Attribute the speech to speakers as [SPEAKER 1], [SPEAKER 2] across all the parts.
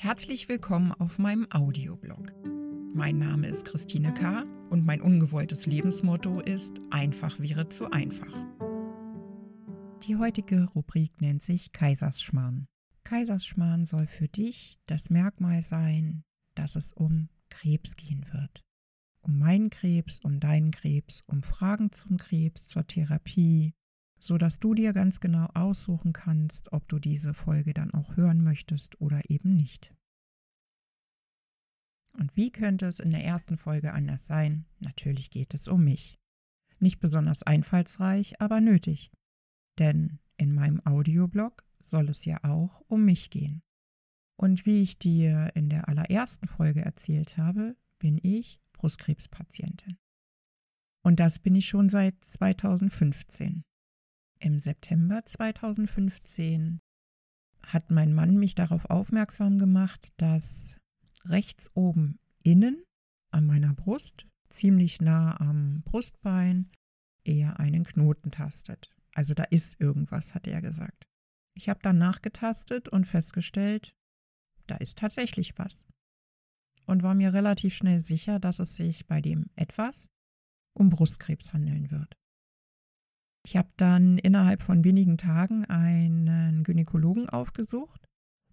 [SPEAKER 1] Herzlich willkommen auf meinem Audioblog. Mein Name ist Christine K. und mein ungewolltes Lebensmotto ist Einfach wäre zu einfach. Die heutige Rubrik nennt sich Kaisersschmarrn. Kaisersschmarrn soll für dich das Merkmal sein, dass es um Krebs gehen wird. Um meinen Krebs, um deinen Krebs, um Fragen zum Krebs, zur Therapie, so dass du dir ganz genau aussuchen kannst, ob du diese Folge dann auch hören möchtest oder eben nicht. Und wie könnte es in der ersten Folge anders sein? Natürlich geht es um mich. Nicht besonders einfallsreich, aber nötig. Denn in meinem Audioblog soll es ja auch um mich gehen. Und wie ich dir in der allerersten Folge erzählt habe, bin ich Brustkrebspatientin. Und das bin ich schon seit 2015. Im September 2015 hat mein Mann mich darauf aufmerksam gemacht, dass rechts oben innen an meiner Brust, ziemlich nah am Brustbein, er einen Knoten tastet. Also da ist irgendwas, hat er gesagt. Ich habe dann nachgetastet und festgestellt, da ist tatsächlich was. Und war mir relativ schnell sicher, dass es sich bei dem etwas um Brustkrebs handeln wird. Ich habe dann innerhalb von wenigen Tagen einen Gynäkologen aufgesucht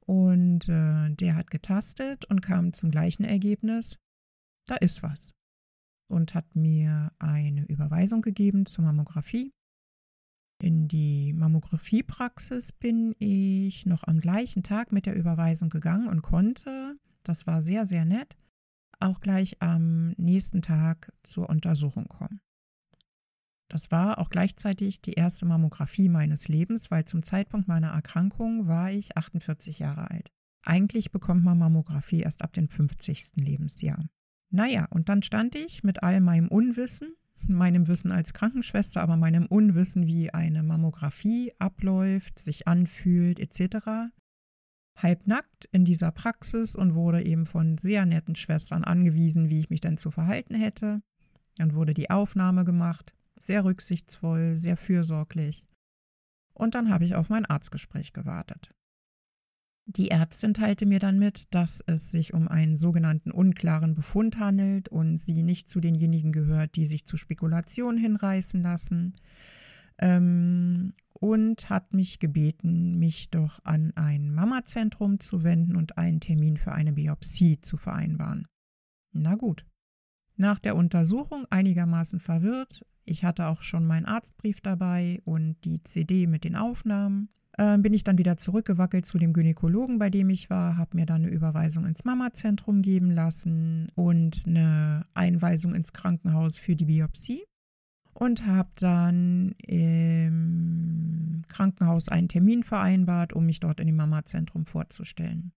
[SPEAKER 1] und äh, der hat getastet und kam zum gleichen Ergebnis, da ist was. Und hat mir eine Überweisung gegeben zur Mammographie. In die Mammografiepraxis bin ich noch am gleichen Tag mit der Überweisung gegangen und konnte, das war sehr, sehr nett, auch gleich am nächsten Tag zur Untersuchung kommen. Das war auch gleichzeitig die erste Mammographie meines Lebens, weil zum Zeitpunkt meiner Erkrankung war ich 48 Jahre alt. Eigentlich bekommt man Mammographie erst ab dem 50. Lebensjahr. Naja, und dann stand ich mit all meinem Unwissen, meinem Wissen als Krankenschwester, aber meinem Unwissen, wie eine Mammographie abläuft, sich anfühlt, etc., halbnackt in dieser Praxis und wurde eben von sehr netten Schwestern angewiesen, wie ich mich denn zu verhalten hätte. Dann wurde die Aufnahme gemacht sehr rücksichtsvoll, sehr fürsorglich. Und dann habe ich auf mein Arztgespräch gewartet. Die Ärztin teilte mir dann mit, dass es sich um einen sogenannten unklaren Befund handelt und sie nicht zu denjenigen gehört, die sich zu Spekulationen hinreißen lassen. Ähm, und hat mich gebeten, mich doch an ein Mamazentrum zu wenden und einen Termin für eine Biopsie zu vereinbaren. Na gut. Nach der Untersuchung einigermaßen verwirrt, ich hatte auch schon meinen Arztbrief dabei und die CD mit den Aufnahmen. Ähm, bin ich dann wieder zurückgewackelt zu dem Gynäkologen, bei dem ich war, habe mir dann eine Überweisung ins Mamazentrum geben lassen und eine Einweisung ins Krankenhaus für die Biopsie und habe dann im Krankenhaus einen Termin vereinbart, um mich dort in dem Mamazentrum vorzustellen.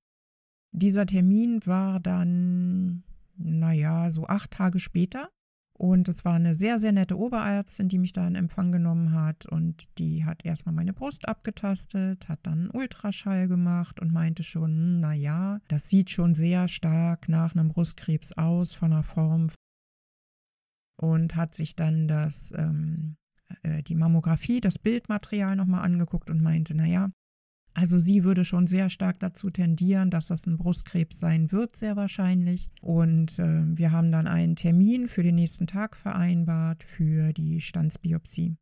[SPEAKER 1] Dieser Termin war dann, naja, so acht Tage später. Und es war eine sehr, sehr nette Oberärztin, die mich da in Empfang genommen hat. Und die hat erstmal meine Brust abgetastet, hat dann Ultraschall gemacht und meinte schon, hm, na ja, das sieht schon sehr stark nach einem Brustkrebs aus von der Form. Und hat sich dann das, ähm, äh, die Mammographie, das Bildmaterial nochmal angeguckt und meinte, na ja, also sie würde schon sehr stark dazu tendieren, dass das ein Brustkrebs sein wird, sehr wahrscheinlich. Und äh, wir haben dann einen Termin für den nächsten Tag vereinbart für die Standsbiopsie.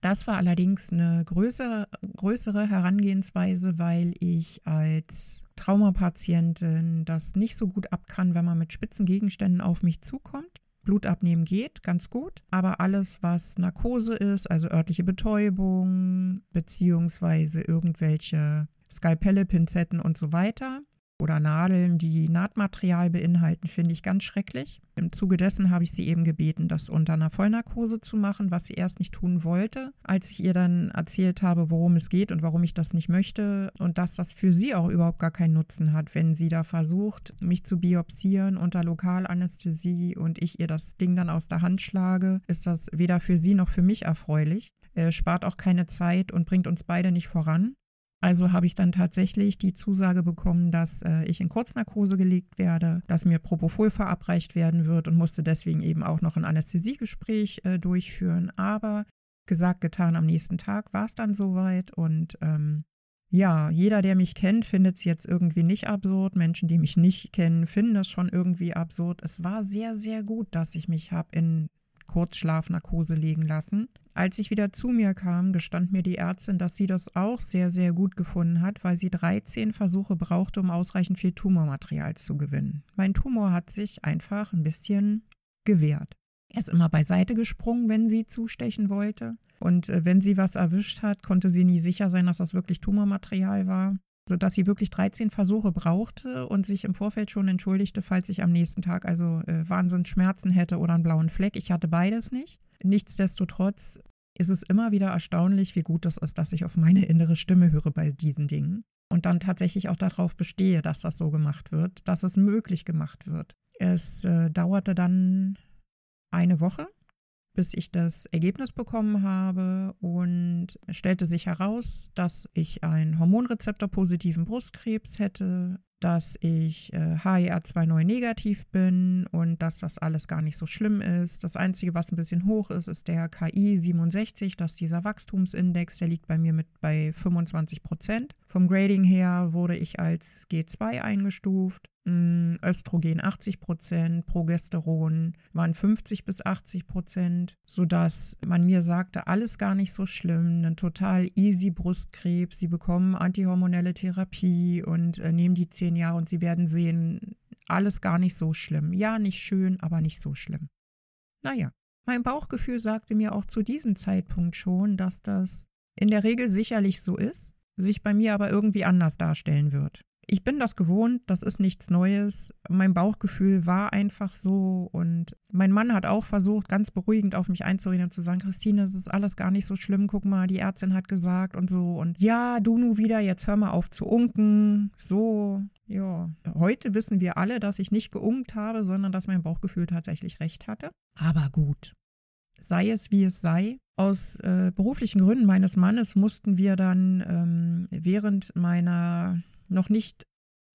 [SPEAKER 1] Das war allerdings eine größere, größere Herangehensweise, weil ich als Traumapatientin das nicht so gut ab kann, wenn man mit spitzen Gegenständen auf mich zukommt. Blutabnehmen geht ganz gut, aber alles, was Narkose ist, also örtliche Betäubung, beziehungsweise irgendwelche Skalpelle, Pinzetten und so weiter, oder Nadeln, die Nahtmaterial beinhalten, finde ich ganz schrecklich. Im Zuge dessen habe ich sie eben gebeten, das unter einer Vollnarkose zu machen, was sie erst nicht tun wollte. Als ich ihr dann erzählt habe, worum es geht und warum ich das nicht möchte und dass das für sie auch überhaupt gar keinen Nutzen hat, wenn sie da versucht, mich zu biopsieren unter Lokalanästhesie und ich ihr das Ding dann aus der Hand schlage, ist das weder für sie noch für mich erfreulich. Er spart auch keine Zeit und bringt uns beide nicht voran. Also habe ich dann tatsächlich die Zusage bekommen, dass äh, ich in Kurznarkose gelegt werde, dass mir Propofol verabreicht werden wird und musste deswegen eben auch noch ein Anästhesiegespräch äh, durchführen. Aber gesagt, getan, am nächsten Tag war es dann soweit und ähm, ja, jeder, der mich kennt, findet es jetzt irgendwie nicht absurd. Menschen, die mich nicht kennen, finden das schon irgendwie absurd. Es war sehr, sehr gut, dass ich mich habe in Kurzschlafnarkose legen lassen. Als ich wieder zu mir kam, gestand mir die Ärztin, dass sie das auch sehr, sehr gut gefunden hat, weil sie 13 Versuche brauchte, um ausreichend viel Tumormaterial zu gewinnen. Mein Tumor hat sich einfach ein bisschen gewehrt. Er ist immer beiseite gesprungen, wenn sie zustechen wollte. Und äh, wenn sie was erwischt hat, konnte sie nie sicher sein, dass das wirklich Tumormaterial war sodass sie wirklich 13 Versuche brauchte und sich im Vorfeld schon entschuldigte, falls ich am nächsten Tag also äh, Wahnsinnsschmerzen hätte oder einen blauen Fleck. Ich hatte beides nicht. Nichtsdestotrotz ist es immer wieder erstaunlich, wie gut das ist, dass ich auf meine innere Stimme höre bei diesen Dingen und dann tatsächlich auch darauf bestehe, dass das so gemacht wird, dass es möglich gemacht wird. Es äh, dauerte dann eine Woche, bis ich das Ergebnis bekommen habe und es stellte sich heraus, dass ich einen hormonrezeptor-positiven Brustkrebs hätte, dass ich äh, HER2 neu negativ bin und dass das alles gar nicht so schlimm ist. Das Einzige, was ein bisschen hoch ist, ist der KI 67, das ist dieser Wachstumsindex, der liegt bei mir mit bei 25 Prozent. Vom Grading her wurde ich als G2 eingestuft. Mm, Östrogen 80 Prozent, Progesteron waren 50 bis 80 Prozent, sodass man mir sagte, alles gar nicht so schlimm, ein total easy Brustkrebs, sie bekommen antihormonelle Therapie und äh, nehmen die zehn Jahre und sie werden sehen, alles gar nicht so schlimm. Ja, nicht schön, aber nicht so schlimm. Naja, mein Bauchgefühl sagte mir auch zu diesem Zeitpunkt schon, dass das in der Regel sicherlich so ist, sich bei mir aber irgendwie anders darstellen wird ich bin das gewohnt, das ist nichts Neues. Mein Bauchgefühl war einfach so und mein Mann hat auch versucht, ganz beruhigend auf mich einzureden und zu sagen, Christine, es ist alles gar nicht so schlimm, guck mal, die Ärztin hat gesagt und so und ja, du nu wieder, jetzt hör mal auf zu unken, so. Ja, heute wissen wir alle, dass ich nicht geunkt habe, sondern dass mein Bauchgefühl tatsächlich recht hatte. Aber gut, sei es wie es sei. Aus äh, beruflichen Gründen meines Mannes mussten wir dann ähm, während meiner noch nicht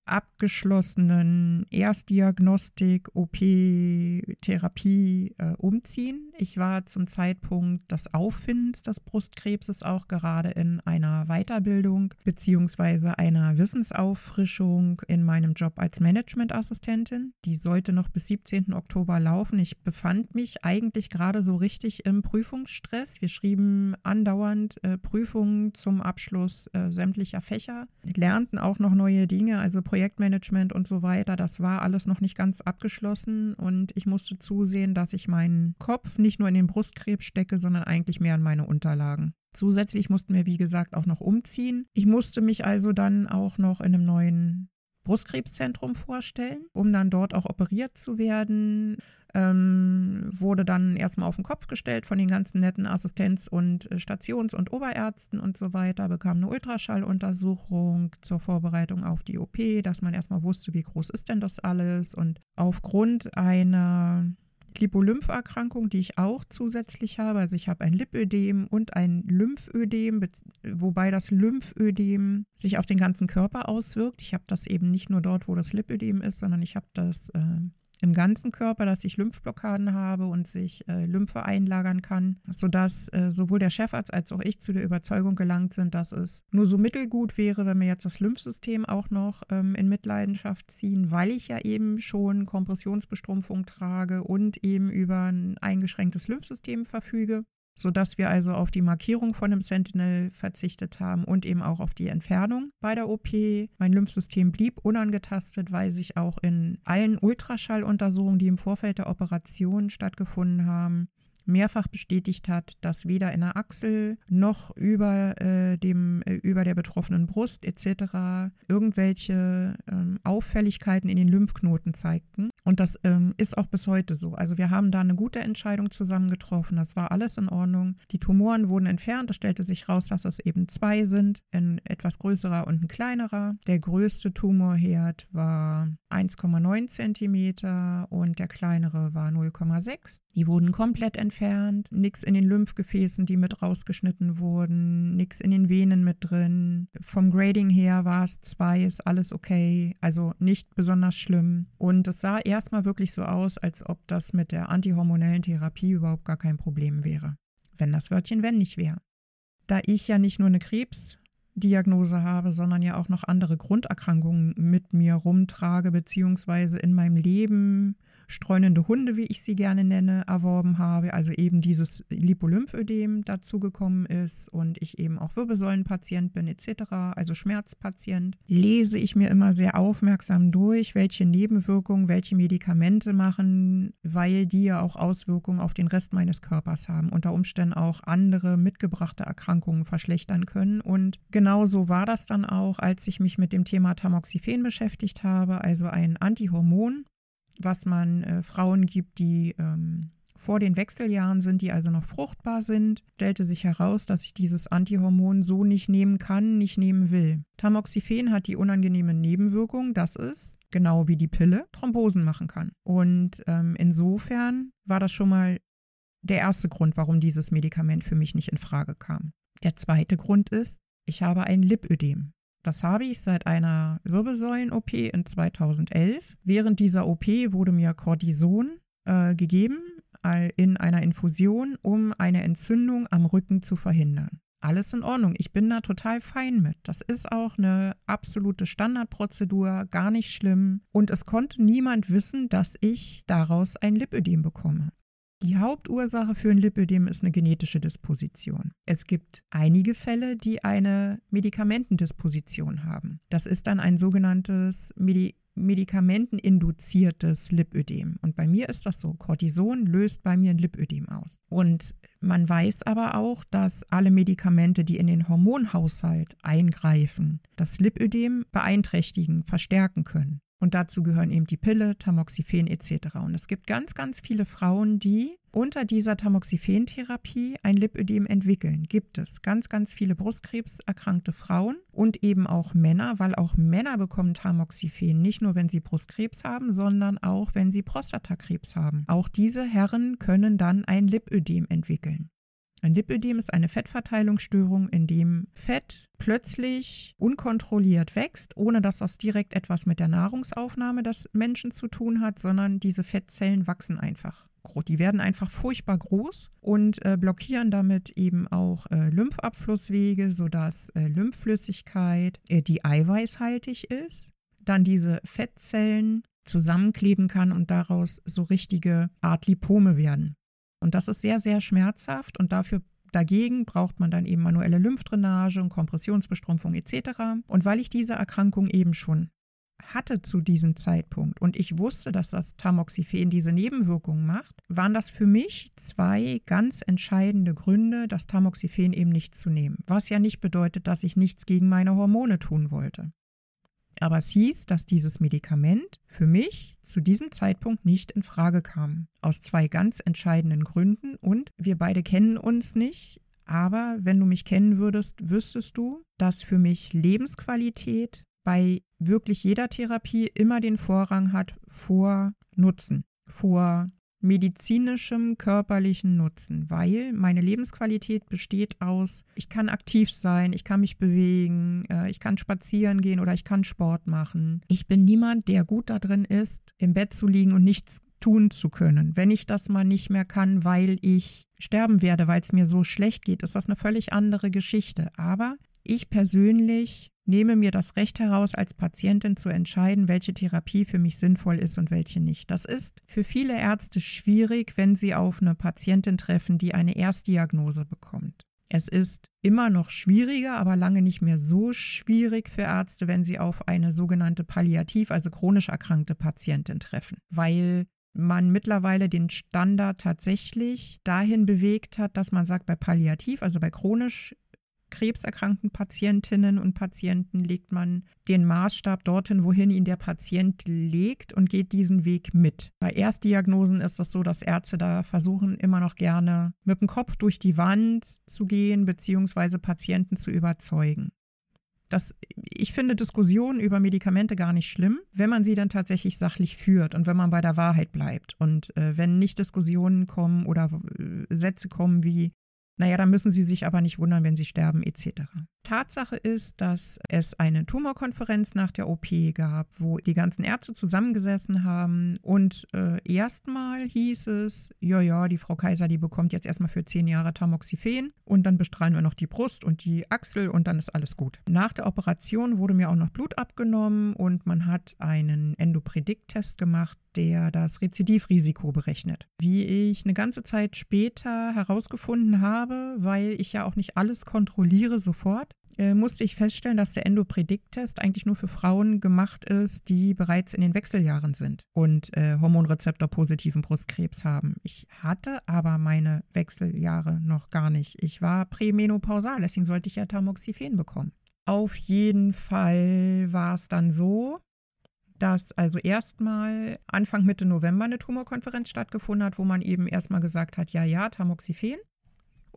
[SPEAKER 1] abgeschlossenen Erstdiagnostik, OP, Therapie äh, umziehen. Ich war zum Zeitpunkt des Auffindens des Brustkrebses auch gerade in einer Weiterbildung beziehungsweise einer Wissensauffrischung in meinem Job als Managementassistentin. Die sollte noch bis 17. Oktober laufen. Ich befand mich eigentlich gerade so richtig im Prüfungsstress. Wir schrieben andauernd äh, Prüfungen zum Abschluss äh, sämtlicher Fächer, lernten auch noch neue Dinge, also Projekte Projektmanagement und so weiter, das war alles noch nicht ganz abgeschlossen und ich musste zusehen, dass ich meinen Kopf nicht nur in den Brustkrebs stecke, sondern eigentlich mehr in meine Unterlagen. Zusätzlich mussten wir, wie gesagt, auch noch umziehen. Ich musste mich also dann auch noch in einem neuen Brustkrebszentrum vorstellen, um dann dort auch operiert zu werden. Ähm, wurde dann erstmal auf den Kopf gestellt von den ganzen netten Assistenz- und äh, Stations- und Oberärzten und so weiter, bekam eine Ultraschalluntersuchung zur Vorbereitung auf die OP, dass man erstmal wusste, wie groß ist denn das alles. Und aufgrund einer Lipolympherkrankung, die ich auch zusätzlich habe. Also ich habe ein Lipödem und ein Lymphödem, wobei das Lymphödem sich auf den ganzen Körper auswirkt. Ich habe das eben nicht nur dort, wo das Lipödem ist, sondern ich habe das äh, im ganzen Körper, dass ich Lymphblockaden habe und sich äh, Lymphe einlagern kann, sodass äh, sowohl der Chefarzt als auch ich zu der Überzeugung gelangt sind, dass es nur so mittelgut wäre, wenn wir jetzt das Lymphsystem auch noch ähm, in Mitleidenschaft ziehen, weil ich ja eben schon Kompressionsbestrumpfung trage und eben über ein eingeschränktes Lymphsystem verfüge sodass wir also auf die Markierung von einem Sentinel verzichtet haben und eben auch auf die Entfernung bei der OP. Mein Lymphsystem blieb unangetastet, weil sich auch in allen Ultraschalluntersuchungen, die im Vorfeld der Operation stattgefunden haben, mehrfach bestätigt hat, dass weder in der Achsel noch über, äh, dem, äh, über der betroffenen Brust etc. irgendwelche ähm, Auffälligkeiten in den Lymphknoten zeigten. Und das ähm, ist auch bis heute so. Also wir haben da eine gute Entscheidung zusammen getroffen. Das war alles in Ordnung. Die Tumoren wurden entfernt. Es stellte sich raus, dass es eben zwei sind, ein etwas größerer und ein kleinerer. Der größte Tumorherd war 1,9 Zentimeter und der kleinere war 0,6. Die wurden komplett entfernt, nichts in den Lymphgefäßen, die mit rausgeschnitten wurden, nichts in den Venen mit drin. Vom Grading her war es zwei, ist alles okay, also nicht besonders schlimm. Und es sah erstmal wirklich so aus, als ob das mit der antihormonellen Therapie überhaupt gar kein Problem wäre. Wenn das Wörtchen wenn nicht wäre. Da ich ja nicht nur eine Krebs Diagnose habe, sondern ja auch noch andere Grunderkrankungen mit mir rumtrage, beziehungsweise in meinem Leben streunende Hunde, wie ich sie gerne nenne, erworben habe. Also eben dieses Lipolymphödem dazugekommen ist und ich eben auch Wirbelsäulenpatient bin etc., also Schmerzpatient, lese ich mir immer sehr aufmerksam durch, welche Nebenwirkungen, welche Medikamente machen, weil die ja auch Auswirkungen auf den Rest meines Körpers haben, unter Umständen auch andere mitgebrachte Erkrankungen verschlechtern können. Und genauso war das dann auch, als ich mich mit dem Thema Tamoxifen beschäftigt habe, also ein Antihormon, was man äh, Frauen gibt, die ähm, vor den Wechseljahren sind, die also noch fruchtbar sind, stellte sich heraus, dass ich dieses Antihormon so nicht nehmen kann, nicht nehmen will. Tamoxifen hat die unangenehme Nebenwirkung, dass es, genau wie die Pille, Thrombosen machen kann. Und ähm, insofern war das schon mal der erste Grund, warum dieses Medikament für mich nicht in Frage kam. Der zweite Grund ist, ich habe ein Lipödem. Das habe ich seit einer Wirbelsäulen-OP in 2011. Während dieser OP wurde mir Cortison äh, gegeben in einer Infusion, um eine Entzündung am Rücken zu verhindern. Alles in Ordnung. Ich bin da total fein mit. Das ist auch eine absolute Standardprozedur, gar nicht schlimm. Und es konnte niemand wissen, dass ich daraus ein Lipödem bekomme. Die Hauptursache für ein Lipödem ist eine genetische Disposition. Es gibt einige Fälle, die eine Medikamentendisposition haben. Das ist dann ein sogenanntes Medi medikamenteninduziertes Lipödem. Und bei mir ist das so. Cortison löst bei mir ein Lipödem aus. Und man weiß aber auch, dass alle Medikamente, die in den Hormonhaushalt eingreifen, das Lipödem beeinträchtigen, verstärken können. Und dazu gehören eben die Pille, Tamoxifen etc. Und es gibt ganz, ganz viele Frauen, die unter dieser Tamoxifen-Therapie ein Lipödem entwickeln. Gibt es ganz, ganz viele Brustkrebserkrankte Frauen und eben auch Männer, weil auch Männer bekommen Tamoxifen, nicht nur wenn sie Brustkrebs haben, sondern auch wenn sie Prostatakrebs haben. Auch diese Herren können dann ein Lipödem entwickeln. Ein Lipödem ist eine Fettverteilungsstörung, in dem Fett plötzlich unkontrolliert wächst, ohne dass das direkt etwas mit der Nahrungsaufnahme des Menschen zu tun hat, sondern diese Fettzellen wachsen einfach. Die werden einfach furchtbar groß und äh, blockieren damit eben auch äh, Lymphabflusswege, sodass äh, Lymphflüssigkeit, äh, die eiweißhaltig ist, dann diese Fettzellen zusammenkleben kann und daraus so richtige Art Lipome werden. Und das ist sehr, sehr schmerzhaft und dafür Dagegen braucht man dann eben manuelle Lymphdrainage und Kompressionsbestrumpfung etc. Und weil ich diese Erkrankung eben schon hatte zu diesem Zeitpunkt und ich wusste, dass das Tamoxifen diese Nebenwirkungen macht, waren das für mich zwei ganz entscheidende Gründe, das Tamoxifen eben nicht zu nehmen. Was ja nicht bedeutet, dass ich nichts gegen meine Hormone tun wollte. Aber es hieß, dass dieses Medikament für mich zu diesem Zeitpunkt nicht in Frage kam. Aus zwei ganz entscheidenden Gründen. Und wir beide kennen uns nicht. Aber wenn du mich kennen würdest, wüsstest du, dass für mich Lebensqualität bei wirklich jeder Therapie immer den Vorrang hat vor Nutzen, vor medizinischem körperlichen Nutzen, weil meine Lebensqualität besteht aus, ich kann aktiv sein, ich kann mich bewegen, äh, ich kann spazieren gehen oder ich kann Sport machen. Ich bin niemand, der gut darin ist, im Bett zu liegen und nichts tun zu können. Wenn ich das mal nicht mehr kann, weil ich sterben werde, weil es mir so schlecht geht, ist das eine völlig andere Geschichte. Aber ich persönlich nehme mir das Recht heraus, als Patientin zu entscheiden, welche Therapie für mich sinnvoll ist und welche nicht. Das ist für viele Ärzte schwierig, wenn sie auf eine Patientin treffen, die eine Erstdiagnose bekommt. Es ist immer noch schwieriger, aber lange nicht mehr so schwierig für Ärzte, wenn sie auf eine sogenannte palliativ, also chronisch erkrankte Patientin treffen, weil man mittlerweile den Standard tatsächlich dahin bewegt hat, dass man sagt, bei palliativ, also bei chronisch krebserkrankten Patientinnen und Patienten legt man den Maßstab dorthin, wohin ihn der Patient legt und geht diesen Weg mit. Bei Erstdiagnosen ist es so, dass Ärzte da versuchen, immer noch gerne mit dem Kopf durch die Wand zu gehen, beziehungsweise Patienten zu überzeugen. Das, ich finde Diskussionen über Medikamente gar nicht schlimm, wenn man sie dann tatsächlich sachlich führt und wenn man bei der Wahrheit bleibt. Und äh, wenn nicht Diskussionen kommen oder äh, Sätze kommen wie, Naja, dann müssen Sie sich aber nicht wundern, wenn Sie sterben etc. Tatsache ist, dass es eine Tumorkonferenz nach der OP gab, wo die ganzen Ärzte zusammengesessen haben und äh, erstmal hieß es, ja, ja, die Frau Kaiser, die bekommt jetzt erstmal für zehn Jahre Tamoxifen und dann bestrahlen wir noch die Brust und die Achsel und dann ist alles gut. Nach der Operation wurde mir auch noch Blut abgenommen und man hat einen Endopredikt-Test gemacht, der das Rezidivrisiko berechnet. Wie ich eine ganze Zeit später herausgefunden habe, weil ich ja auch nicht alles kontrolliere sofort, äh, musste ich feststellen, dass der Endopredikt-Test eigentlich nur für Frauen gemacht ist, die bereits in den Wechseljahren sind und äh, Hormonrezeptor-positiven Brustkrebs haben. Ich hatte aber meine Wechseljahre noch gar nicht. Ich war prämenopausal, deswegen sollte ich ja Tamoxifen bekommen. Auf jeden Fall war es dann so, dass also erstmal Anfang Mitte November eine Tumorkonferenz stattgefunden hat, wo man eben erstmal gesagt hat, ja, ja, Tamoxifen.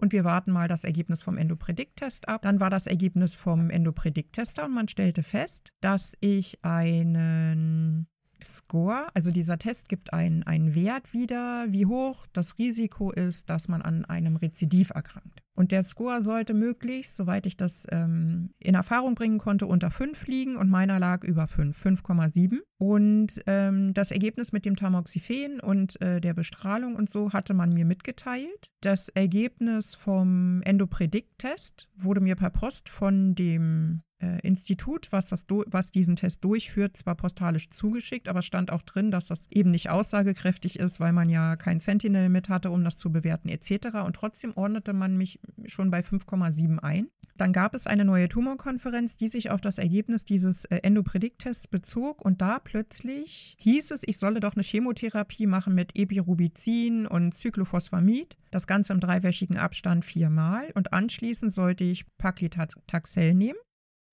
[SPEAKER 1] Und wir warten mal das Ergebnis vom Endopredikt-Test ab. Dann war das Ergebnis vom Endopredikt-Tester und man stellte fest, dass ich einen Score, also dieser Test gibt einen, einen Wert wieder, wie hoch das Risiko ist, dass man an einem Rezidiv erkrankt. Und der Score sollte möglichst, soweit ich das ähm, in Erfahrung bringen konnte, unter 5 liegen und meiner lag über 5, 5,7. Und ähm, das Ergebnis mit dem Tamoxifen und äh, der Bestrahlung und so hatte man mir mitgeteilt. Das Ergebnis vom Endopredikt-Test wurde mir per Post von dem äh, Institut, was, das was diesen Test durchführt, zwar postalisch zugeschickt, aber stand auch drin, dass das eben nicht aussagekräftig ist, weil man ja kein Sentinel mit hatte, um das zu bewerten etc. Und trotzdem ordnete man mich schon bei 5,7 ein. Dann gab es eine neue Tumorkonferenz, die sich auf das Ergebnis dieses äh, Endopredikt-Tests bezog und da plötzlich hieß es, ich solle doch eine Chemotherapie machen mit Epirubicin und Cyclophosphamid. Das Ganze im dreiwöchigen Abstand viermal und anschließend sollte ich Paclitaxel nehmen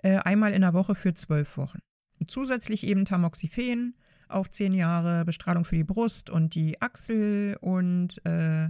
[SPEAKER 1] äh, einmal in der Woche für zwölf Wochen. Zusätzlich eben Tamoxifen auf zehn Jahre, Bestrahlung für die Brust und die Achsel und, äh,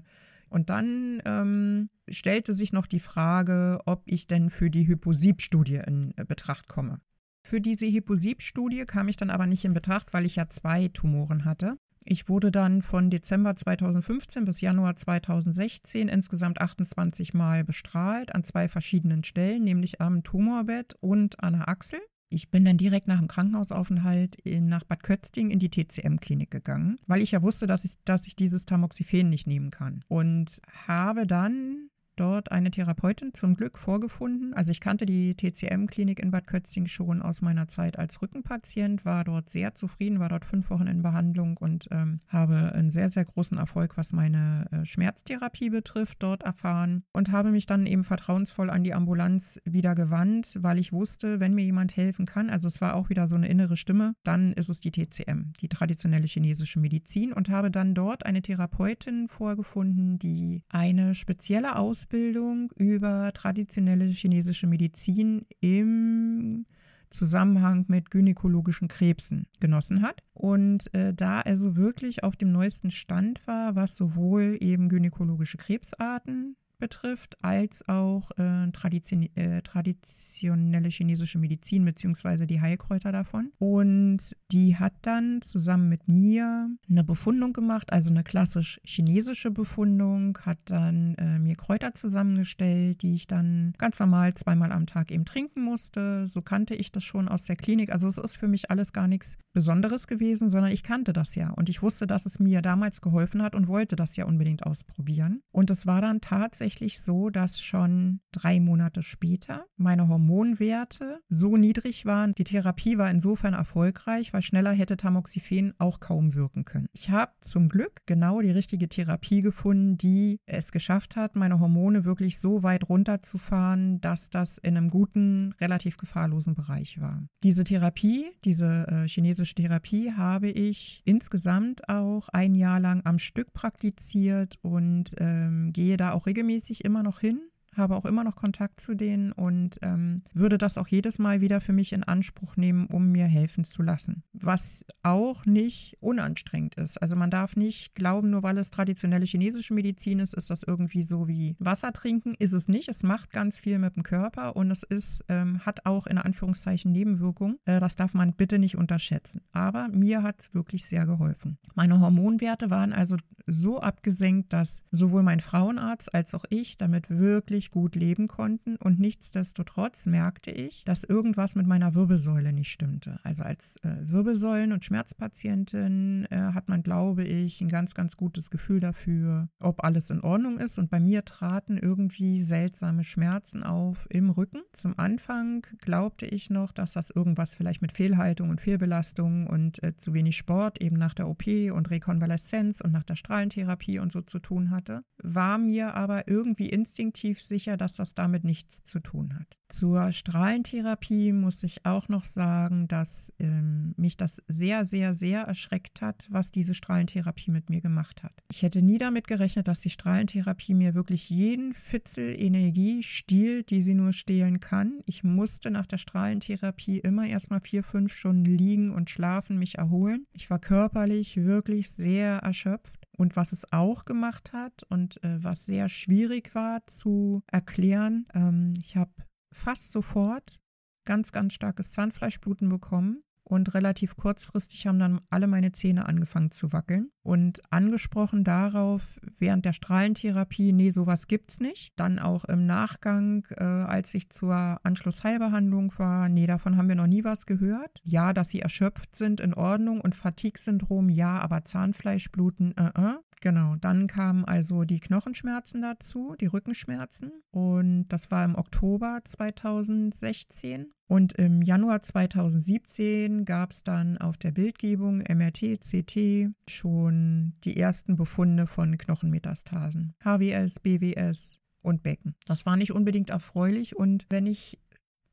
[SPEAKER 1] und dann ähm, stellte sich noch die Frage, ob ich denn für die Hyposib-Studie in äh, Betracht komme. Für diese Hyposib-Studie kam ich dann aber nicht in Betracht, weil ich ja zwei Tumoren hatte. Ich wurde dann von Dezember 2015 bis Januar 2016 insgesamt 28 Mal bestrahlt an zwei verschiedenen Stellen, nämlich am Tumorbett und an der Achsel. Ich bin dann direkt nach dem Krankenhausaufenthalt in, nach Bad Kötzting in die TCM-Klinik gegangen, weil ich ja wusste, dass ich, dass ich dieses Tamoxifen nicht nehmen kann. Und habe dann dort eine Therapeutin zum Glück vorgefunden. Also ich kannte die TCM-Klinik in Bad Kötzing schon aus meiner Zeit als Rückenpatient, war dort sehr zufrieden, war dort fünf Wochen in Behandlung und ähm, habe einen sehr, sehr großen Erfolg, was meine äh, Schmerztherapie betrifft, dort erfahren und habe mich dann eben vertrauensvoll an die Ambulanz wieder gewandt, weil ich wusste, wenn mir jemand helfen kann, also es war auch wieder so eine innere Stimme, dann ist es die TCM, die traditionelle chinesische Medizin und habe dann dort eine Therapeutin vorgefunden, die eine spezielle Ausbildung Ausbildung über traditionelle chinesische Medizin im Zusammenhang mit gynäkologischen Krebsen genossen hat und äh, da also wirklich auf dem neuesten Stand war, was sowohl eben gynäkologische Krebsarten betrifft, als auch äh, Tradition, äh, traditionelle chinesische Medizin bzw. die Heilkräuter davon. Und die hat dann zusammen mit mir eine Befundung gemacht, also eine klassisch chinesische Befundung, hat dann äh, mir Kräuter zusammengestellt, die ich dann ganz normal zweimal am Tag eben trinken musste. So kannte ich das schon aus der Klinik. Also es ist für mich alles gar nichts Besonderes gewesen, sondern ich kannte das ja und ich wusste, dass es mir damals geholfen hat und wollte das ja unbedingt ausprobieren. Und es war dann tatsächlich tatsächlich so, dass schon drei Monate später meine Hormonwerte so niedrig waren. Die Therapie war insofern erfolgreich, weil schneller hätte Tamoxifen auch kaum wirken können. Ich habe zum Glück genau die richtige Therapie gefunden, die es geschafft hat, meine Hormone wirklich so weit runterzufahren, dass das in einem guten, relativ gefahrlosen Bereich war. Diese Therapie, diese äh, chinesische Therapie, habe ich insgesamt auch ein Jahr lang am Stück praktiziert und ähm, gehe da auch regelmäßig regelmäßig immer noch hin habe auch immer noch Kontakt zu denen und ähm, würde das auch jedes Mal wieder für mich in Anspruch nehmen, um mir helfen zu lassen. Was auch nicht unanstrengend ist. Also man darf nicht glauben, nur weil es traditionelle chinesische Medizin ist, ist das irgendwie so wie Wasser trinken. Ist es nicht. Es macht ganz viel mit dem Körper und es ist, ähm, hat auch in Anführungszeichen Nebenwirkungen. Äh, das darf man bitte nicht unterschätzen. Aber mir hat es wirklich sehr geholfen. Meine Hormonwerte waren also so abgesenkt, dass sowohl mein Frauenarzt als auch ich damit wirklich gut leben konnten. Und nichtsdestotrotz merkte ich, dass irgendwas mit meiner Wirbelsäule nicht stimmte. Also als äh, Wirbelsäulen- und Schmerzpatientin äh, hat man, glaube ich, ein ganz, ganz gutes Gefühl dafür, ob alles in Ordnung ist. Und bei mir traten irgendwie seltsame Schmerzen auf im Rücken. Zum Anfang glaubte ich noch, dass das irgendwas vielleicht mit Fehlhaltung und Fehlbelastung und äh, zu wenig Sport eben nach der OP und Rekonvaleszenz und nach der Strahlentherapie und so zu tun hatte, war mir aber irgendwie instinktiv sicher, dass das damit nichts zu tun hat. Zur Strahlentherapie muss ich auch noch sagen, dass ähm, mich das sehr, sehr, sehr erschreckt hat, was diese Strahlentherapie mit mir gemacht hat. Ich hätte nie damit gerechnet, dass die Strahlentherapie mir wirklich jeden Fitzel Energie stiehlt, die sie nur stehlen kann. Ich musste nach der Strahlentherapie immer erstmal vier, fünf Stunden liegen und schlafen, mich erholen. Ich war körperlich wirklich sehr erschöpft. Und was es auch gemacht hat und äh, was sehr schwierig war zu erklären, ähm, ich habe fast sofort ganz, ganz starkes Zahnfleischbluten bekommen. Und relativ kurzfristig haben dann alle meine Zähne angefangen zu wackeln. Und angesprochen darauf während der Strahlentherapie, nee, sowas gibt's nicht. Dann auch im Nachgang, äh, als ich zur Anschlussheilbehandlung war, nee, davon haben wir noch nie was gehört. Ja, dass sie erschöpft sind, in Ordnung. Und Fatigue-Syndrom, ja, aber Zahnfleischbluten, äh, äh. Genau, dann kamen also die Knochenschmerzen dazu, die Rückenschmerzen. Und das war im Oktober 2016. Und im Januar 2017 gab es dann auf der Bildgebung MRT, CT schon die ersten Befunde von Knochenmetastasen. HWS, BWS und Becken. Das war nicht unbedingt erfreulich. Und wenn ich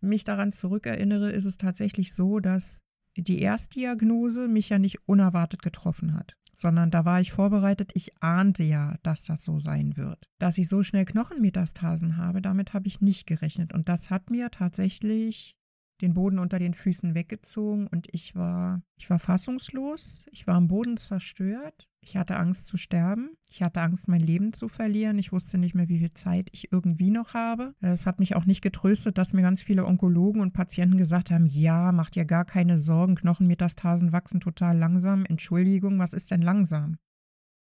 [SPEAKER 1] mich daran zurückerinnere, ist es tatsächlich so, dass die Erstdiagnose mich ja nicht unerwartet getroffen hat sondern da war ich vorbereitet. Ich ahnte ja, dass das so sein wird. Dass ich so schnell Knochenmetastasen habe, damit habe ich nicht gerechnet. Und das hat mir tatsächlich den Boden unter den Füßen weggezogen und ich war, ich war fassungslos, ich war am Boden zerstört, ich hatte Angst zu sterben, ich hatte Angst, mein Leben zu verlieren, ich wusste nicht mehr, wie viel Zeit ich irgendwie noch habe. Es hat mich auch nicht getröstet, dass mir ganz viele Onkologen und Patienten gesagt haben, ja, macht dir gar keine Sorgen, Knochenmetastasen wachsen total langsam. Entschuldigung, was ist denn langsam?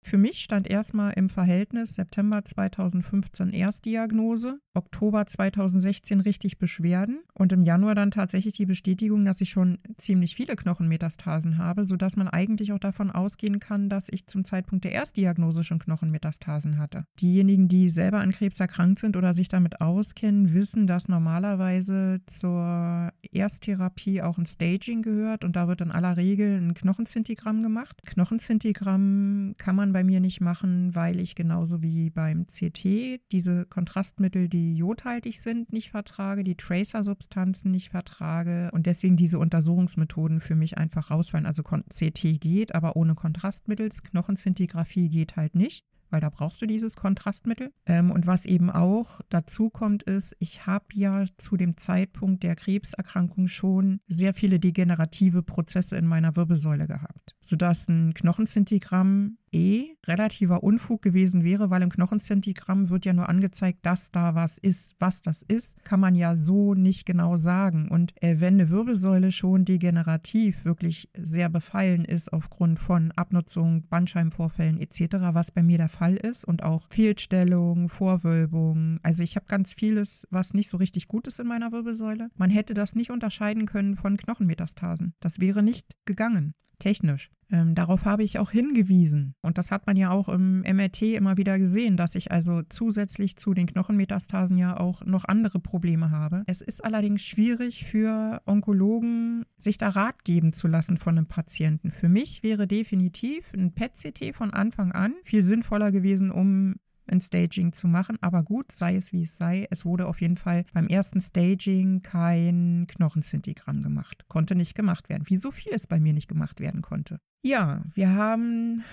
[SPEAKER 1] Für mich stand erstmal im Verhältnis September 2015 Erstdiagnose, Oktober 2016 richtig Beschwerden und im Januar dann tatsächlich die Bestätigung, dass ich schon ziemlich viele Knochenmetastasen habe, sodass man eigentlich auch davon ausgehen kann, dass ich zum Zeitpunkt der Erstdiagnose schon Knochenmetastasen hatte. Diejenigen, die selber an Krebs erkrankt sind oder sich damit auskennen, wissen, dass normalerweise zur Ersttherapie auch ein Staging gehört und da wird in aller Regel ein Knochenzintigramm gemacht. Knochenzintigramm kann man bei mir nicht machen, weil ich genauso wie beim CT diese Kontrastmittel, die jodhaltig sind, nicht vertrage, die Tracer-Substanzen nicht vertrage und deswegen diese Untersuchungsmethoden für mich einfach rausfallen. Also CT geht, aber ohne Kontrastmittel. Knochenzintigraphie geht halt nicht weil da brauchst du dieses Kontrastmittel. Ähm, und was eben auch dazu kommt, ist, ich habe ja zu dem Zeitpunkt der Krebserkrankung schon sehr viele degenerative Prozesse in meiner Wirbelsäule gehabt, sodass ein Knochenzintigramm eh relativer Unfug gewesen wäre, weil im Knochenzentigramm wird ja nur angezeigt, dass da was ist. Was das ist, kann man ja so nicht genau sagen. Und äh, wenn eine Wirbelsäule schon degenerativ wirklich sehr befallen ist aufgrund von Abnutzung, Bandscheibenvorfällen etc., was bei mir der Fall ist und auch Fehlstellung, Vorwölbung, also ich habe ganz vieles, was nicht so richtig gut ist in meiner Wirbelsäule. Man hätte das nicht unterscheiden können von Knochenmetastasen. Das wäre nicht gegangen technisch. Ähm, darauf habe ich auch hingewiesen. Und das hat man ja auch im MRT immer wieder gesehen, dass ich also zusätzlich zu den Knochenmetastasen ja auch noch andere Probleme habe. Es ist allerdings schwierig für Onkologen, sich da Rat geben zu lassen von einem Patienten. Für mich wäre definitiv ein PET-CT von Anfang an viel sinnvoller gewesen, um ein Staging zu machen. Aber gut, sei es wie es sei, es wurde auf jeden Fall beim ersten Staging kein Knochenzintigramm gemacht. Konnte nicht gemacht werden. Wie so viel es bei mir nicht gemacht werden konnte. Ja, wir haben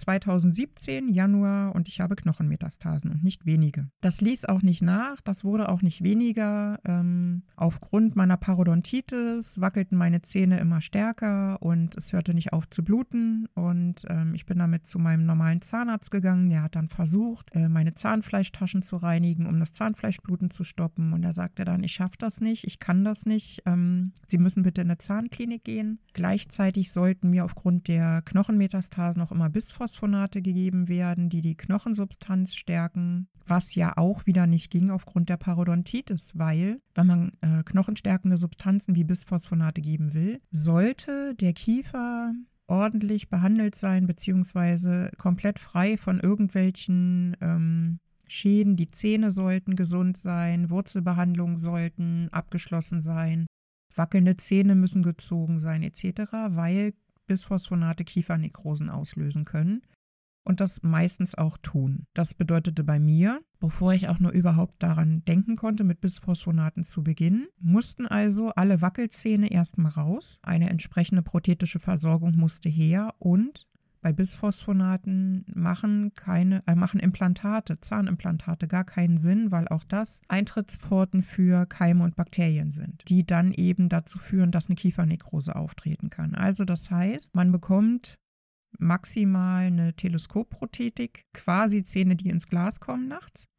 [SPEAKER 1] 2017, Januar, und ich habe Knochenmetastasen und nicht wenige. Das ließ auch nicht nach, das wurde auch nicht weniger. Ähm, aufgrund meiner Parodontitis wackelten meine Zähne immer stärker und es hörte nicht auf zu bluten. Und ähm, ich bin damit zu meinem normalen Zahnarzt gegangen. Der hat dann versucht, äh, meine Zahnfleischtaschen zu reinigen, um das Zahnfleischbluten zu stoppen. Und er sagte dann, ich schaffe das nicht, ich kann das nicht. Ähm, Sie müssen bitte in eine Zahnklinik gehen. Gleichzeitig sollten mir aufgrund der Knochenmetastasen noch immer Bisphos Bisphosphonate gegeben werden, die die Knochensubstanz stärken, was ja auch wieder nicht ging aufgrund der Parodontitis, weil wenn man äh, knochenstärkende Substanzen wie Bisphosphonate geben will, sollte der Kiefer ordentlich behandelt sein, beziehungsweise komplett frei von irgendwelchen ähm, Schäden. Die Zähne sollten gesund sein, Wurzelbehandlungen sollten abgeschlossen sein, wackelnde Zähne müssen gezogen sein, etc., weil Bisphosphonate Kiefernekrosen auslösen können und das meistens auch tun. Das bedeutete bei mir, bevor ich auch nur überhaupt daran denken konnte, mit Bisphosphonaten zu beginnen, mussten also alle Wackelzähne erstmal raus, eine entsprechende prothetische Versorgung musste her und bei Bisphosphonaten machen keine, äh, machen Implantate, Zahnimplantate gar keinen Sinn, weil auch das Eintrittspforten für Keime und Bakterien sind, die dann eben dazu führen, dass eine Kiefernekrose auftreten kann. Also das heißt, man bekommt maximal eine Teleskopprothetik, quasi Zähne, die ins Glas kommen nachts.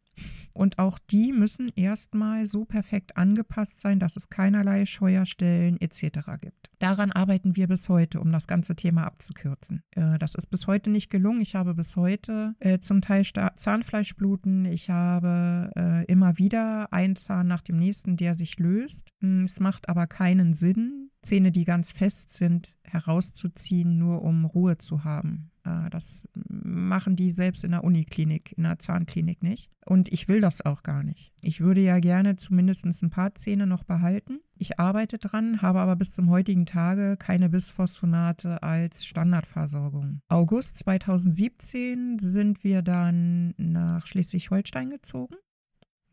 [SPEAKER 1] Und auch die müssen erstmal so perfekt angepasst sein, dass es keinerlei Scheuerstellen etc. gibt. Daran arbeiten wir bis heute, um das ganze Thema abzukürzen. Äh, das ist bis heute nicht gelungen. Ich habe bis heute äh, zum Teil Zahnfleischbluten. Ich habe äh, immer wieder einen Zahn nach dem nächsten, der sich löst. Hm, es macht aber keinen Sinn, Zähne, die ganz fest sind, herauszuziehen, nur um Ruhe zu haben. Äh, das machen die selbst in der Uniklinik, in der Zahnklinik nicht. Und ich will das auch gar nicht. Ich würde ja gerne zumindest ein paar Zähne noch behalten. Ich arbeite dran, habe aber bis zum heutigen Tage keine Bisphosphonate als Standardversorgung. August 2017 sind wir dann nach Schleswig-Holstein gezogen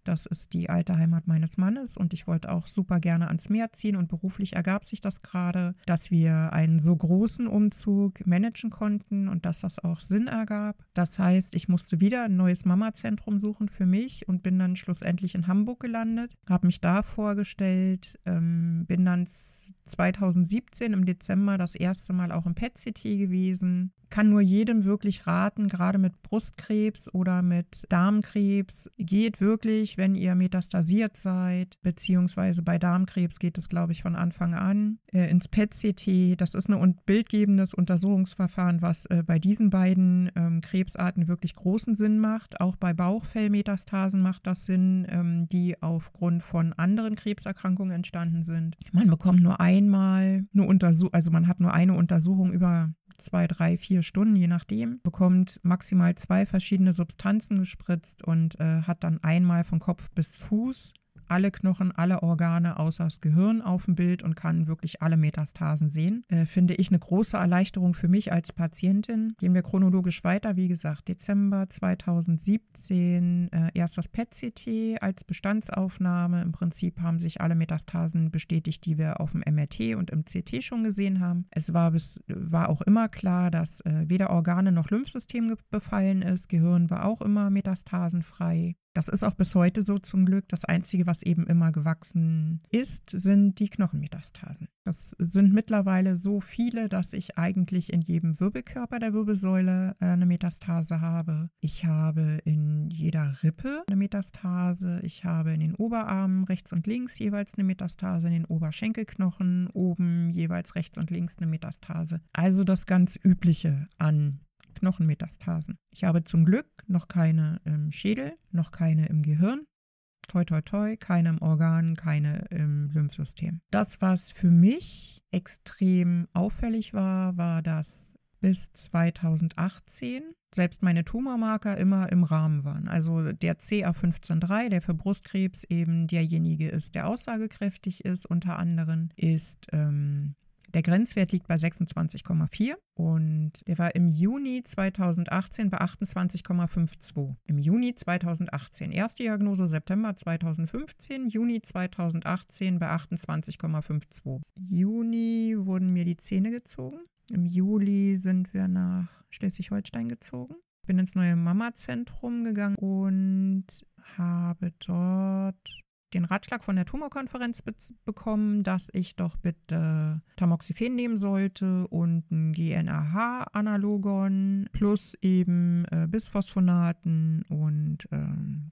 [SPEAKER 1] das ist die alte Heimat meines Mannes und ich wollte auch super gerne ans Meer ziehen und beruflich ergab sich das gerade, dass wir einen so großen Umzug managen konnten und dass das auch Sinn ergab. Das heißt, ich musste wieder ein neues Mama-Zentrum suchen für mich und bin dann schlussendlich in Hamburg gelandet, habe mich da vorgestellt, ähm, bin dann 2017 im Dezember das erste Mal auch im PET-CT gewesen, kann nur jedem wirklich raten, gerade mit Brustkrebs oder mit Darmkrebs, geht wirklich, wenn ihr metastasiert seid, beziehungsweise bei Darmkrebs geht es, glaube ich, von Anfang an, äh, ins PET-CT. Das ist ein bildgebendes Untersuchungsverfahren, was äh, bei diesen beiden ähm, Krebsarten wirklich großen Sinn macht. Auch bei Bauchfellmetastasen macht das Sinn, ähm, die aufgrund von anderen Krebserkrankungen entstanden sind. Man bekommt nur einmal eine Untersuchung, also man hat nur eine Untersuchung über zwei, drei, vier Stunden, je nachdem, bekommt maximal zwei verschiedene Substanzen gespritzt und äh, hat dann einmal von Kopf bis Fuß alle Knochen, alle Organe außer das Gehirn auf dem Bild und kann wirklich alle Metastasen sehen. Äh, finde ich eine große Erleichterung für mich als Patientin. Gehen wir chronologisch weiter. Wie gesagt, Dezember 2017 äh, erst das PET-CT als Bestandsaufnahme. Im Prinzip haben sich alle Metastasen bestätigt, die wir auf dem MRT und im CT schon gesehen haben. Es war, bis, war auch immer klar, dass äh, weder Organe noch Lymphsystem befallen ist. Gehirn war auch immer metastasenfrei. Das ist auch bis heute so zum Glück. Das Einzige, was eben immer gewachsen ist, sind die Knochenmetastasen. Das sind mittlerweile so viele, dass ich eigentlich in jedem Wirbelkörper der Wirbelsäule äh, eine Metastase habe. Ich habe in jeder Rippe eine Metastase. Ich habe in den Oberarmen rechts und links jeweils eine Metastase, in den Oberschenkelknochen oben jeweils rechts und links eine Metastase. Also das ganz Übliche an Knochenmetastasen. Ich habe zum Glück noch keine im Schädel, noch keine im Gehirn. Toi, toi, toi, keine im Organ, keine im Lymphsystem. Das, was für mich extrem auffällig war, war, dass bis 2018 selbst meine Tumormarker immer im Rahmen waren. Also der CA15-3, der für Brustkrebs eben derjenige ist, der aussagekräftig ist, unter anderem, ist ähm, der Grenzwert liegt bei 26,4 und der war im Juni 2018 bei 28,52. Im Juni 2018. Erste Diagnose September 2015, Juni 2018 bei 28,52. Juni wurden mir die Zähne gezogen. Im Juli sind wir nach Schleswig-Holstein gezogen. Bin ins neue Mama-Zentrum gegangen und habe dort den Ratschlag von der Tumorkonferenz be bekommen, dass ich doch bitte Tamoxifen nehmen sollte und ein GNAH-Analogon plus eben äh, Bisphosphonaten und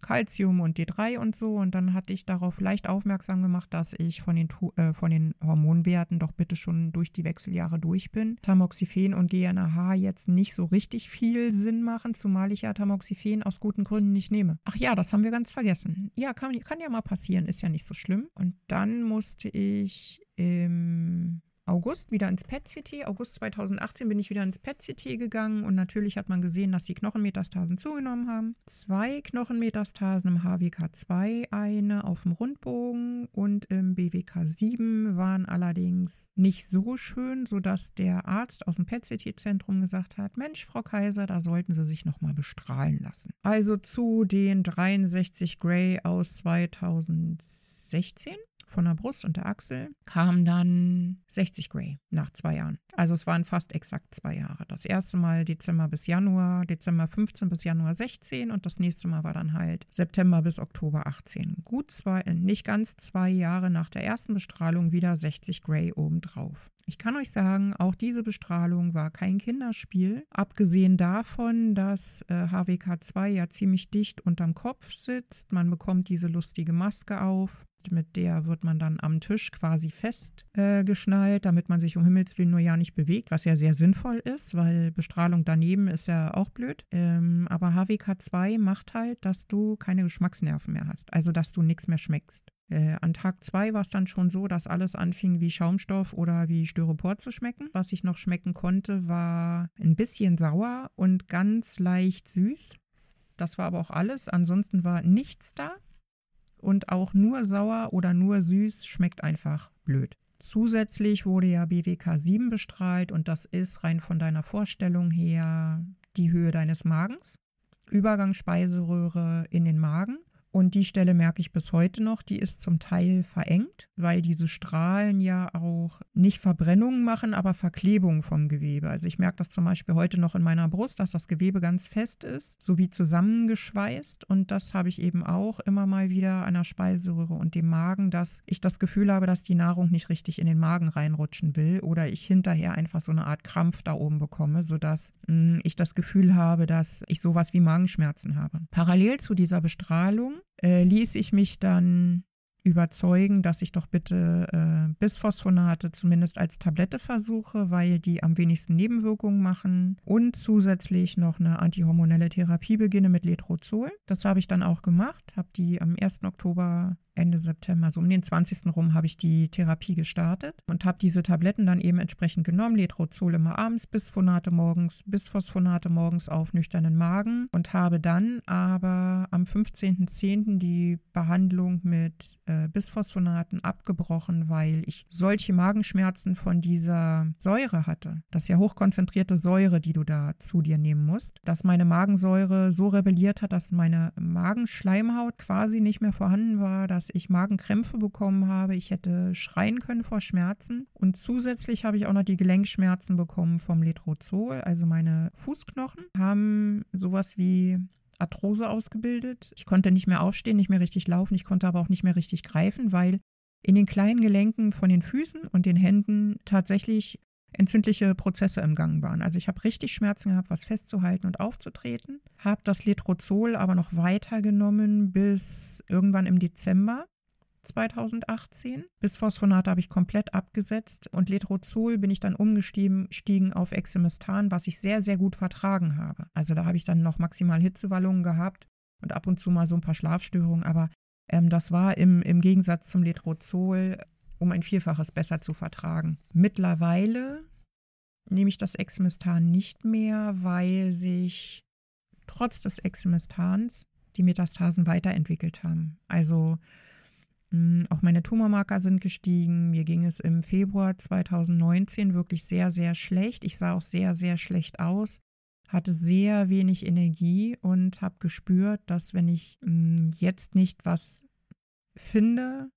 [SPEAKER 1] Calcium ähm, und D3 und so. Und dann hatte ich darauf leicht aufmerksam gemacht, dass ich von den, äh, von den Hormonwerten doch bitte schon durch die Wechseljahre durch bin. Tamoxifen und GNAH jetzt nicht so richtig viel Sinn machen, zumal ich ja Tamoxifen aus guten Gründen nicht nehme. Ach ja, das haben wir ganz vergessen. Ja, kann, kann ja mal passieren, ist ja nicht so schlimm. Und dann musste ich im August wieder ins PET-CT. August 2018 bin ich wieder ins PET-CT gegangen und natürlich hat man gesehen, dass die Knochenmetastasen zugenommen haben. Zwei Knochenmetastasen im HWK2, eine auf dem Rundbogen und im BWK7 waren allerdings nicht so schön, sodass der Arzt aus dem PET-CT-Zentrum gesagt hat, Mensch, Frau Kaiser, da sollten Sie sich nochmal bestrahlen lassen. Also zu den 63 Gray aus 2016 von der Brust und der Achsel kam dann 60 Gray nach zwei Jahren. Also es waren fast exakt zwei Jahre. Das erste Mal Dezember bis Januar, Dezember 15 bis Januar 16 und das nächste Mal war dann halt September bis Oktober 18. Gut zwei, äh, nicht ganz zwei Jahre nach der ersten Bestrahlung wieder 60 Gray obendrauf. Ich kann euch sagen, auch diese Bestrahlung war kein Kinderspiel. Abgesehen davon, dass äh, HWK2 ja ziemlich dicht unterm Kopf sitzt. Man bekommt diese lustige Maske auf mit der wird man dann am Tisch quasi festgeschnallt, äh, damit man sich um Himmels Willen nur ja nicht bewegt, was ja sehr sinnvoll ist, weil Bestrahlung daneben ist ja auch blöd. Ähm, aber HWK2 macht halt, dass du keine Geschmacksnerven mehr hast, also dass du nichts mehr schmeckst. Äh, an Tag 2 war es dann schon so, dass alles anfing wie Schaumstoff oder wie Styropor zu schmecken. Was ich noch schmecken konnte, war ein bisschen sauer und ganz leicht süß. Das war aber auch alles. Ansonsten war nichts da und auch nur sauer oder nur süß schmeckt einfach blöd. Zusätzlich wurde ja BWK 7 bestrahlt und das ist rein von deiner Vorstellung her die Höhe deines Magens. Übergang Speiseröhre in den Magen und die Stelle merke ich bis heute noch, die ist zum Teil verengt, weil diese Strahlen ja auch nicht Verbrennungen machen, aber Verklebungen vom Gewebe. Also ich merke das zum Beispiel heute noch in meiner Brust, dass das Gewebe ganz fest ist, sowie zusammengeschweißt. Und das habe ich eben auch immer mal wieder an der Speiseröhre und dem Magen, dass ich das Gefühl habe, dass die Nahrung nicht richtig in den Magen reinrutschen will oder ich hinterher einfach so eine Art Krampf da oben bekomme, sodass hm, ich das Gefühl habe, dass ich sowas wie Magenschmerzen habe. Parallel zu dieser Bestrahlung äh, ließ ich mich dann überzeugen, dass ich doch bitte äh, Bisphosphonate zumindest als Tablette versuche, weil die am wenigsten Nebenwirkungen machen und zusätzlich noch eine antihormonelle Therapie beginne mit Letrozol. Das habe ich dann auch gemacht, habe die am 1. Oktober Ende September, so um den 20. rum, habe ich die Therapie gestartet und habe diese Tabletten dann eben entsprechend genommen. Letrozol immer abends, Bisphonate morgens, Bisphosphonate morgens auf nüchternen Magen und habe dann aber am 15.10. die Behandlung mit äh, Bisphosphonaten abgebrochen, weil ich solche Magenschmerzen von dieser Säure hatte. Das ist ja hochkonzentrierte Säure, die du da zu dir nehmen musst, dass meine Magensäure so rebelliert hat, dass meine Magenschleimhaut quasi nicht mehr vorhanden war, dass dass ich Magenkrämpfe bekommen habe. Ich hätte schreien können vor Schmerzen. Und zusätzlich habe ich auch noch die Gelenkschmerzen bekommen vom Letrozol. Also meine Fußknochen haben sowas wie Arthrose ausgebildet. Ich konnte nicht mehr aufstehen, nicht mehr richtig laufen. Ich konnte aber auch nicht mehr richtig greifen, weil in den kleinen Gelenken von den Füßen und den Händen tatsächlich entzündliche Prozesse im Gang waren. Also ich habe richtig Schmerzen gehabt, was festzuhalten und aufzutreten, habe das Letrozol aber noch weitergenommen bis irgendwann im Dezember 2018. Bis Phosphonate habe ich komplett abgesetzt und Letrozol bin ich dann umgestiegen auf Exemistan, was ich sehr, sehr gut vertragen habe. Also da habe ich dann noch maximal Hitzewallungen gehabt und ab und zu mal so ein paar Schlafstörungen, aber ähm, das war im, im Gegensatz zum Letrozol um ein Vielfaches besser zu vertragen. Mittlerweile nehme ich das Exmistan nicht mehr, weil sich trotz des Eximistans die Metastasen weiterentwickelt haben. Also mh, hm, auch meine Tumormarker sind gestiegen. Mir ging es im Februar 2019 wirklich sehr, sehr schlecht. Ich sah auch sehr, sehr schlecht aus, hatte sehr wenig Energie und habe gespürt, dass wenn ich mh, hm, jetzt nicht was finde,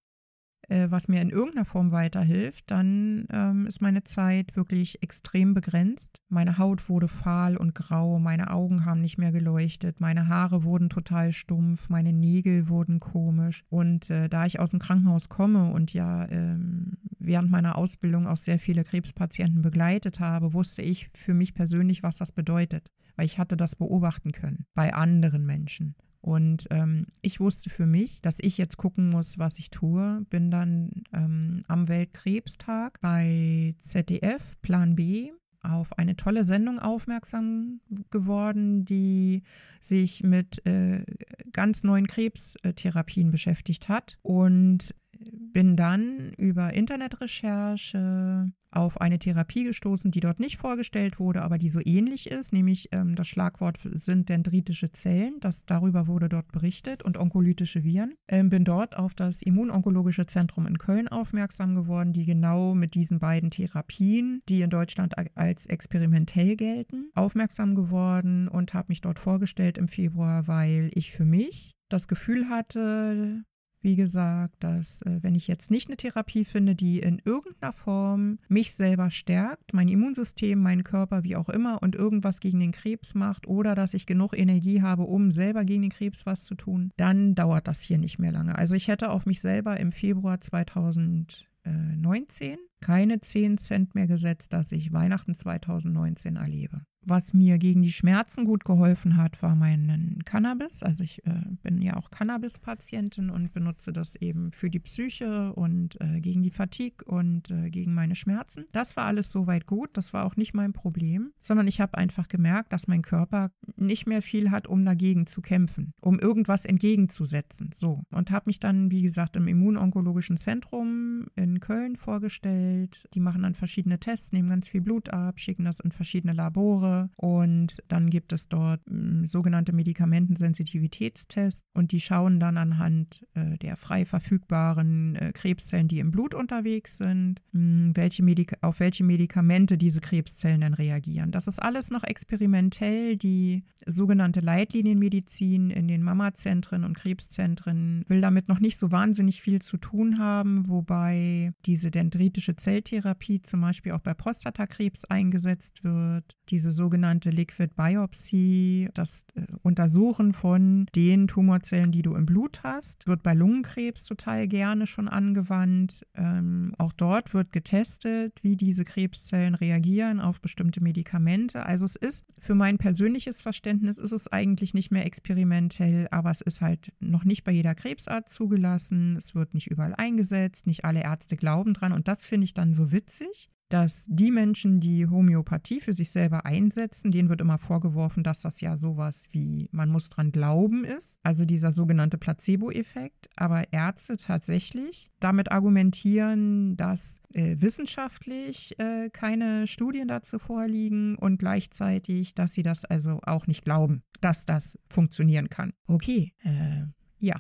[SPEAKER 1] äh, was mir in irgendeiner Form weiterhilft, dann ähm, ist meine Zeit wirklich extrem begrenzt. Meine Haut wurde fahl und grau, meine Augen haben nicht mehr geleuchtet, meine Haare wurden total stumpf, meine Nägel wurden komisch. Und äh, da ich aus dem Krankenhaus komme und ja ähm, während meiner Ausbildung auch sehr viele Krebspatienten begleitet habe, wusste ich für mich persönlich, was das bedeutet, weil ich hatte das beobachten können bei anderen Menschen. Und ähm, ich wusste für mich, dass ich jetzt gucken muss, was ich tue. Bin dann ähm, am Weltkrebstag bei ZDF Plan B auf eine tolle Sendung aufmerksam geworden, die sich mit äh, ganz neuen Krebstherapien beschäftigt hat. Und bin dann über Internetrecherche auf eine Therapie gestoßen, die dort nicht vorgestellt wurde, aber die so ähnlich ist, nämlich ähm, das Schlagwort sind dendritische Zellen, das darüber wurde dort berichtet und onkolytische Viren. Ähm, bin dort auf das Immunonkologische Zentrum in Köln aufmerksam geworden, die genau mit diesen beiden Therapien, die in Deutschland als experimentell gelten, aufmerksam geworden und habe mich dort vorgestellt im Februar, weil ich für mich das Gefühl hatte, wie gesagt, dass äh, wenn ich jetzt nicht eine Therapie finde, die in irgendeiner Form mich selber stärkt, mein Immunsystem, meinen Körper, wie auch immer, und irgendwas gegen den Krebs macht oder dass ich genug Energie habe, um selber gegen den Krebs was zu tun, dann dauert das hier nicht mehr lange. Also ich hätte auf mich selber im Februar 2019 keine 10 Cent mehr gesetzt, dass ich Weihnachten 2019 erlebe. Was mir gegen die Schmerzen gut geholfen hat, war mein Cannabis. Also ich äh, bin ja auch Cannabis-Patientin und benutze das eben für die Psyche und äh, gegen die Fatigue und äh, gegen meine Schmerzen. Das war alles soweit gut. Das war auch nicht mein Problem, sondern ich habe einfach gemerkt, dass mein Körper nicht mehr viel hat, um dagegen zu kämpfen, um irgendwas entgegenzusetzen. So. Und habe mich dann, wie gesagt, im Immunonkologischen Zentrum in Köln vorgestellt. Die machen dann verschiedene Tests, nehmen ganz viel Blut ab, schicken das in verschiedene Labore und dann gibt es dort äh, sogenannte Medikamentensensitivitätstests und die schauen dann anhand äh, der frei verfügbaren äh, Krebszellen, die im Blut unterwegs sind, mh, welche auf welche Medikamente diese Krebszellen dann reagieren. Das ist alles noch experimentell. Die sogenannte Leitlinienmedizin in den Mamazentren und Krebszentren will damit noch nicht so wahnsinnig viel zu tun haben, wobei diese dendritische Zelltherapie zum Beispiel auch bei Prostatakrebs eingesetzt wird. Diese sogenannte Liquid Biopsy, das äh, Untersuchen von den Tumorzellen, die du im Blut hast, wird bei Lungenkrebs total gerne schon angewandt. Ähm, auch dort wird getestet, wie diese Krebszellen reagieren auf bestimmte Medikamente. Also es ist für mein persönliches Verständnis ist es eigentlich nicht mehr experimentell, aber es ist halt noch nicht bei jeder Krebsart zugelassen. Es wird nicht überall eingesetzt, nicht alle Ärzte glauben dran und das finde ich dann so witzig dass die Menschen, die Homöopathie für sich selber einsetzen, denen wird immer vorgeworfen, dass das ja sowas wie man muss dran glauben ist, also dieser sogenannte Placebo-Effekt. Aber Ärzte tatsächlich damit argumentieren, dass äh, wissenschaftlich äh, keine Studien dazu vorliegen und gleichzeitig, dass sie das also auch nicht glauben, dass das funktionieren kann. Okay, äh, ja,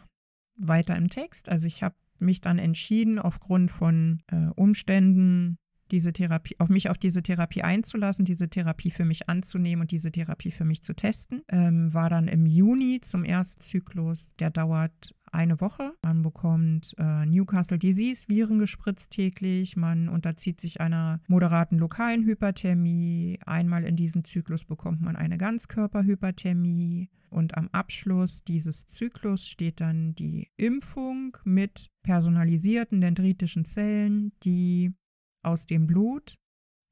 [SPEAKER 1] weiter im Text. Also ich habe mich dann entschieden, aufgrund von äh, Umständen, diese Therapie, auf mich auf diese Therapie einzulassen, diese Therapie für mich anzunehmen und diese Therapie für mich zu testen. Ähm, war dann im Juni zum ersten Zyklus. Der dauert eine Woche. Man bekommt äh, Newcastle Disease Viren gespritzt täglich. Man unterzieht sich einer moderaten lokalen Hyperthermie. Einmal in diesem Zyklus bekommt man eine Ganzkörperhyperthermie. Und am Abschluss dieses Zyklus steht dann die Impfung mit personalisierten dendritischen Zellen, die aus dem Blut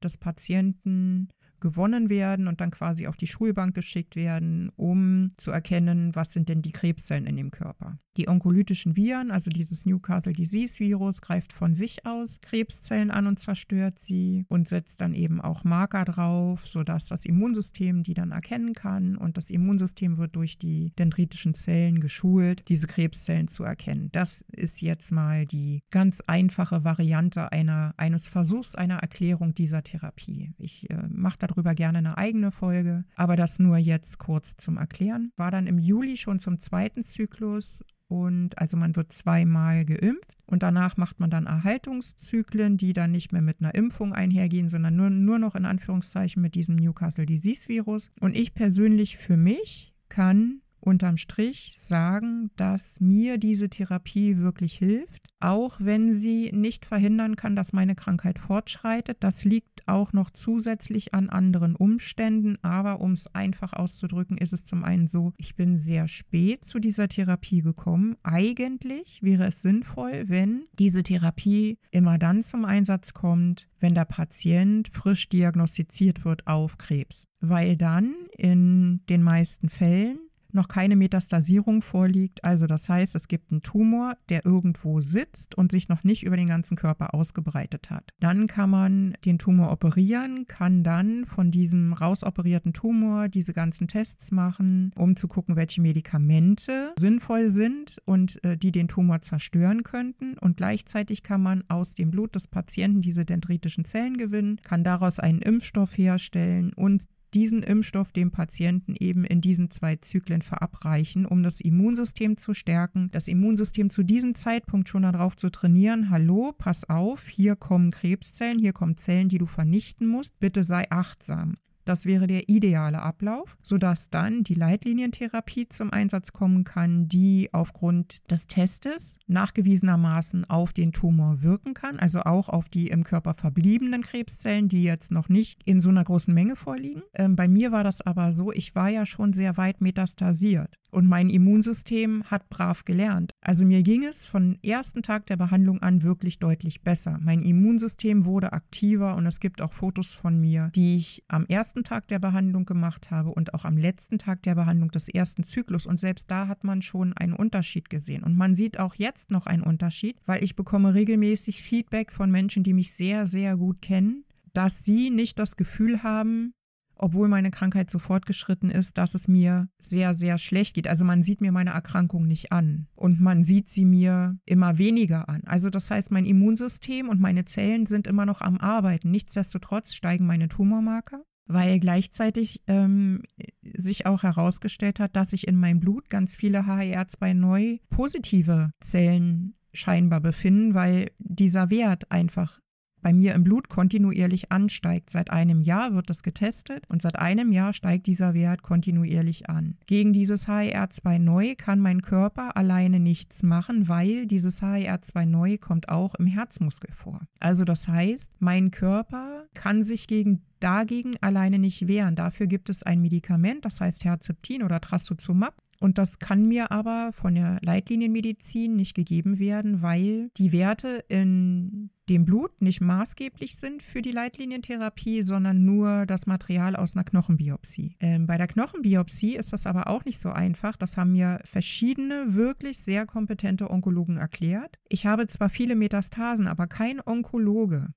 [SPEAKER 1] des Patienten gewonnen werden und dann quasi auf die Schulbank geschickt werden, um zu erkennen, was sind denn die Krebszellen in dem Körper. Die onkolytischen Viren, also dieses Newcastle Disease Virus, greift von sich aus Krebszellen an und zerstört sie und setzt dann eben auch Marker drauf, sodass das Immunsystem die dann erkennen kann und das Immunsystem wird durch die dendritischen Zellen geschult, diese Krebszellen zu erkennen. Das ist jetzt mal die ganz einfache Variante einer, eines Versuchs einer Erklärung dieser Therapie. Ich äh, mache darüber gerne eine eigene Folge, aber das nur jetzt kurz zum Erklären. War dann im Juli schon zum zweiten Zyklus und also man wird zweimal geimpft und danach macht man dann Erhaltungszyklen, die dann nicht mehr mit einer Impfung einhergehen, sondern nur, nur noch in Anführungszeichen mit diesem Newcastle Disease Virus. Und ich persönlich für mich kann unterm Strich sagen, dass mir diese Therapie wirklich hilft, auch wenn sie nicht verhindern kann, dass meine Krankheit fortschreitet. Das liegt auch noch zusätzlich an anderen Umständen, aber um es einfach auszudrücken, ist es zum einen so, ich bin sehr spät zu dieser Therapie gekommen. Eigentlich wäre es sinnvoll, wenn diese Therapie immer dann zum Einsatz kommt, wenn der Patient frisch diagnostiziert wird auf Krebs, weil dann in den meisten Fällen noch keine Metastasierung vorliegt. Also das heißt, es gibt einen Tumor, der irgendwo sitzt und sich noch nicht über den ganzen Körper ausgebreitet hat. Dann kann man den Tumor operieren, kann dann von diesem rausoperierten Tumor diese ganzen Tests machen, um zu gucken, welche Medikamente sinnvoll sind und äh, die den Tumor zerstören könnten. Und gleichzeitig kann man aus dem Blut des Patienten diese dendritischen Zellen gewinnen, kann daraus einen Impfstoff herstellen und diesen Impfstoff dem Patienten eben in diesen zwei Zyklen verabreichen, um das Immunsystem zu stärken, das Immunsystem zu diesem Zeitpunkt schon darauf zu trainieren, hallo, pass auf, hier kommen Krebszellen, hier kommen Zellen, die du vernichten musst, bitte sei achtsam. Das wäre der ideale Ablauf, sodass dann die Leitlinientherapie zum Einsatz kommen kann, die aufgrund des Testes nachgewiesenermaßen auf den Tumor wirken kann, also auch auf die im Körper verbliebenen Krebszellen, die jetzt noch nicht in so einer großen Menge vorliegen. Ähm, bei mir war das aber so, ich war ja schon sehr weit metastasiert. Und mein Immunsystem hat brav gelernt. Also mir ging es von ersten Tag der Behandlung an wirklich deutlich besser. Mein Immunsystem wurde aktiver und es gibt auch Fotos von mir, die ich am ersten Tag der Behandlung gemacht habe und auch am letzten Tag der Behandlung des ersten Zyklus. Und selbst da hat man schon einen Unterschied gesehen. Und man sieht auch jetzt noch einen Unterschied, weil ich bekomme regelmäßig Feedback von Menschen, die mich sehr, sehr gut kennen, dass sie nicht das Gefühl haben, obwohl meine Krankheit so fortgeschritten ist, dass es mir sehr, sehr schlecht geht. Also man sieht mir meine Erkrankung nicht an und man sieht sie mir immer weniger an. Also das heißt, mein Immunsystem und meine Zellen sind immer noch am Arbeiten. Nichtsdestotrotz steigen meine Tumormarker weil gleichzeitig ähm, sich auch herausgestellt hat, dass sich in meinem Blut ganz viele HER2 neu positive Zellen scheinbar befinden, weil dieser Wert einfach bei mir im Blut kontinuierlich ansteigt. Seit einem Jahr wird das getestet und seit einem Jahr steigt dieser Wert kontinuierlich an. Gegen dieses HER2 neu kann mein Körper alleine nichts machen, weil dieses HER2 neu kommt auch im Herzmuskel vor. Also das heißt, mein Körper kann sich gegen dagegen alleine nicht wehren. Dafür gibt es ein Medikament, das heißt Herzeptin oder Trastuzumab. Und das kann mir aber von der Leitlinienmedizin nicht gegeben werden, weil die Werte in dem Blut nicht maßgeblich sind für die Leitlinientherapie, sondern nur das Material aus einer Knochenbiopsie. Ähm, bei der Knochenbiopsie ist das aber auch nicht so einfach. Das haben mir verschiedene wirklich sehr kompetente Onkologen erklärt. Ich habe zwar viele Metastasen, aber kein Onkologe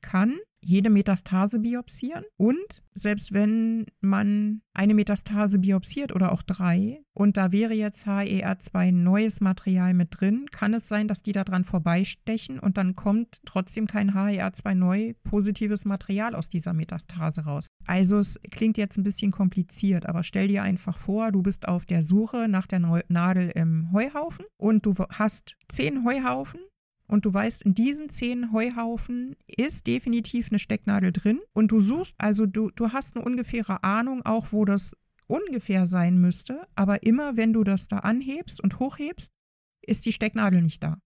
[SPEAKER 1] kann jede Metastase biopsieren und selbst wenn man eine Metastase biopsiert oder auch drei und da wäre jetzt HER2 neues Material mit drin, kann es sein, dass die daran vorbeistechen und dann kommt trotzdem kein HER2 neu positives Material aus dieser Metastase raus. Also es klingt jetzt ein bisschen kompliziert, aber stell dir einfach vor, du bist auf der Suche nach der Nadel im Heuhaufen und du hast zehn Heuhaufen und du weißt, in diesen zehn Heuhaufen ist definitiv eine Stecknadel drin und du suchst, also du, du hast eine ungefähre Ahnung auch, wo das ungefähr sein müsste, aber immer wenn du das da anhebst und hochhebst, ist die Stecknadel nicht da.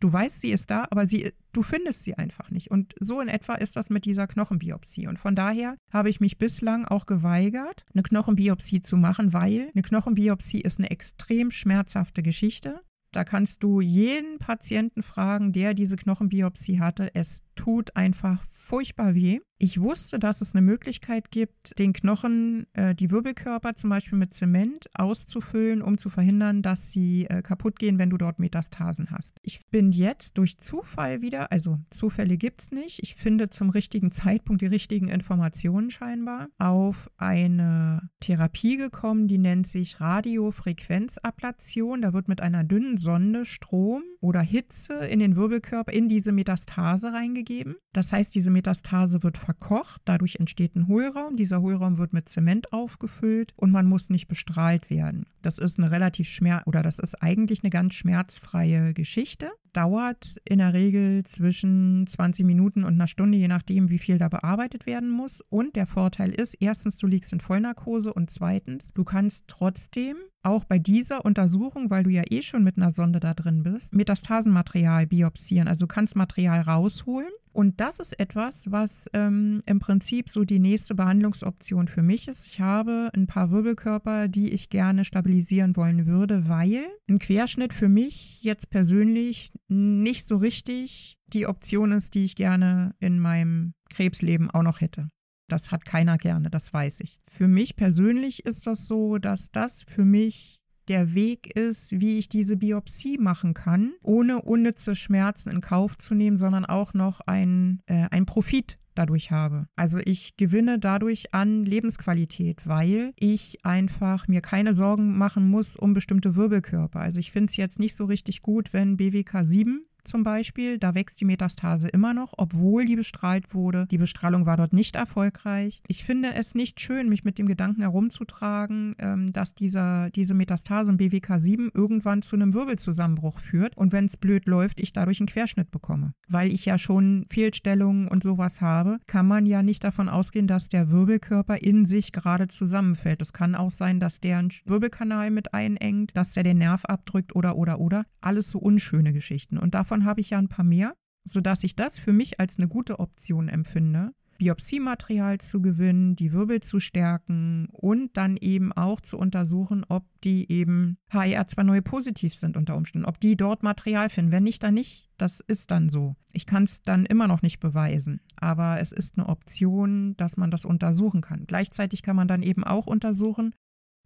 [SPEAKER 1] Du weißt, sie ist da, aber sie, du findest sie einfach nicht. Und so in etwa ist das mit dieser Knochenbiopsie. Und von daher habe ich mich bislang auch geweigert, eine Knochenbiopsie zu machen, weil eine Knochenbiopsie ist eine extrem schmerzhafte Geschichte. Da kannst du jeden Patienten fragen, der diese Knochenbiopsie hatte. Es tut einfach furchtbar weh. Ich wusste, dass es eine Möglichkeit gibt, den Knochen, äh, die Wirbelkörper zum Beispiel mit Zement auszufüllen, um zu verhindern, dass sie äh, kaputt gehen, wenn du dort Metastasen hast. Ich bin jetzt durch Zufall wieder, also Zufälle gibt es nicht, ich finde zum richtigen Zeitpunkt die richtigen Informationen scheinbar, auf eine Therapie gekommen, die nennt sich Radiofrequenzablation. Da wird mit einer dünnen Sonde Strom oder Hitze in den Wirbelkörper, in diese Metastase reingegeben. Das heißt, diese Metastase wird verkocht, dadurch entsteht ein Hohlraum. Dieser Hohlraum wird mit Zement aufgefüllt und man muss nicht bestrahlt werden. Das ist eine relativ schmerz oder das ist eigentlich eine ganz schmerzfreie Geschichte. Dauert in der Regel zwischen 20 Minuten und einer Stunde, je nachdem, wie viel da bearbeitet werden muss. Und der Vorteil ist, erstens, du liegst in Vollnarkose und zweitens, du kannst trotzdem auch bei dieser Untersuchung, weil du ja eh schon mit einer Sonde da drin bist, Metastasenmaterial biopsieren. Also du kannst Material rausholen und das ist etwas, was ähm, im Prinzip so die nächste Behandlungsoption für mich ist. Ich habe ein paar Wirbelkörper, die ich gerne stabilisieren wollen würde, weil ein Querschnitt für mich jetzt persönlich nicht so richtig die Option ist, die ich gerne in meinem Krebsleben auch noch hätte. Das hat keiner gerne, das weiß ich. Für mich persönlich ist das so, dass das für mich der Weg ist, wie ich diese Biopsie machen kann, ohne unnütze Schmerzen in Kauf zu nehmen, sondern auch noch ein, äh, Profit dadurch habe. Also ich gewinne dadurch an Lebensqualität, weil ich einfach mir keine Sorgen machen muss um bestimmte Wirbelkörper. Also ich finde es jetzt nicht so richtig gut, wenn BWK 7 zum Beispiel, da wächst die Metastase immer noch, obwohl die bestrahlt wurde. Die Bestrahlung war dort nicht erfolgreich. Ich finde es nicht schön, mich mit dem Gedanken herumzutragen, ähm, dass dieser, diese Metastase im BWK7 irgendwann zu einem Wirbelzusammenbruch führt und wenn es blöd läuft, ich dadurch einen Querschnitt bekomme. Weil ich ja schon Fehlstellungen und sowas habe, kann man ja nicht davon ausgehen, dass der Wirbelkörper in sich gerade zusammenfällt. Es kann auch sein, dass der einen Wirbelkanal mit einengt, dass der den Nerv abdrückt oder oder oder. Alles so unschöne Geschichten. Und davon davon habe ich ja ein paar mehr, sodass ich das für mich als eine gute Option empfinde, Biopsiematerial zu gewinnen, die Wirbel zu stärken und dann eben auch zu untersuchen, ob die eben HER2-Neu positiv sind unter Umständen, ob die dort Material finden. Wenn nicht, dann nicht. Das ist dann so. Ich kann es dann immer noch nicht beweisen, aber es ist eine Option, dass man das untersuchen kann. Gleichzeitig kann man dann eben auch untersuchen,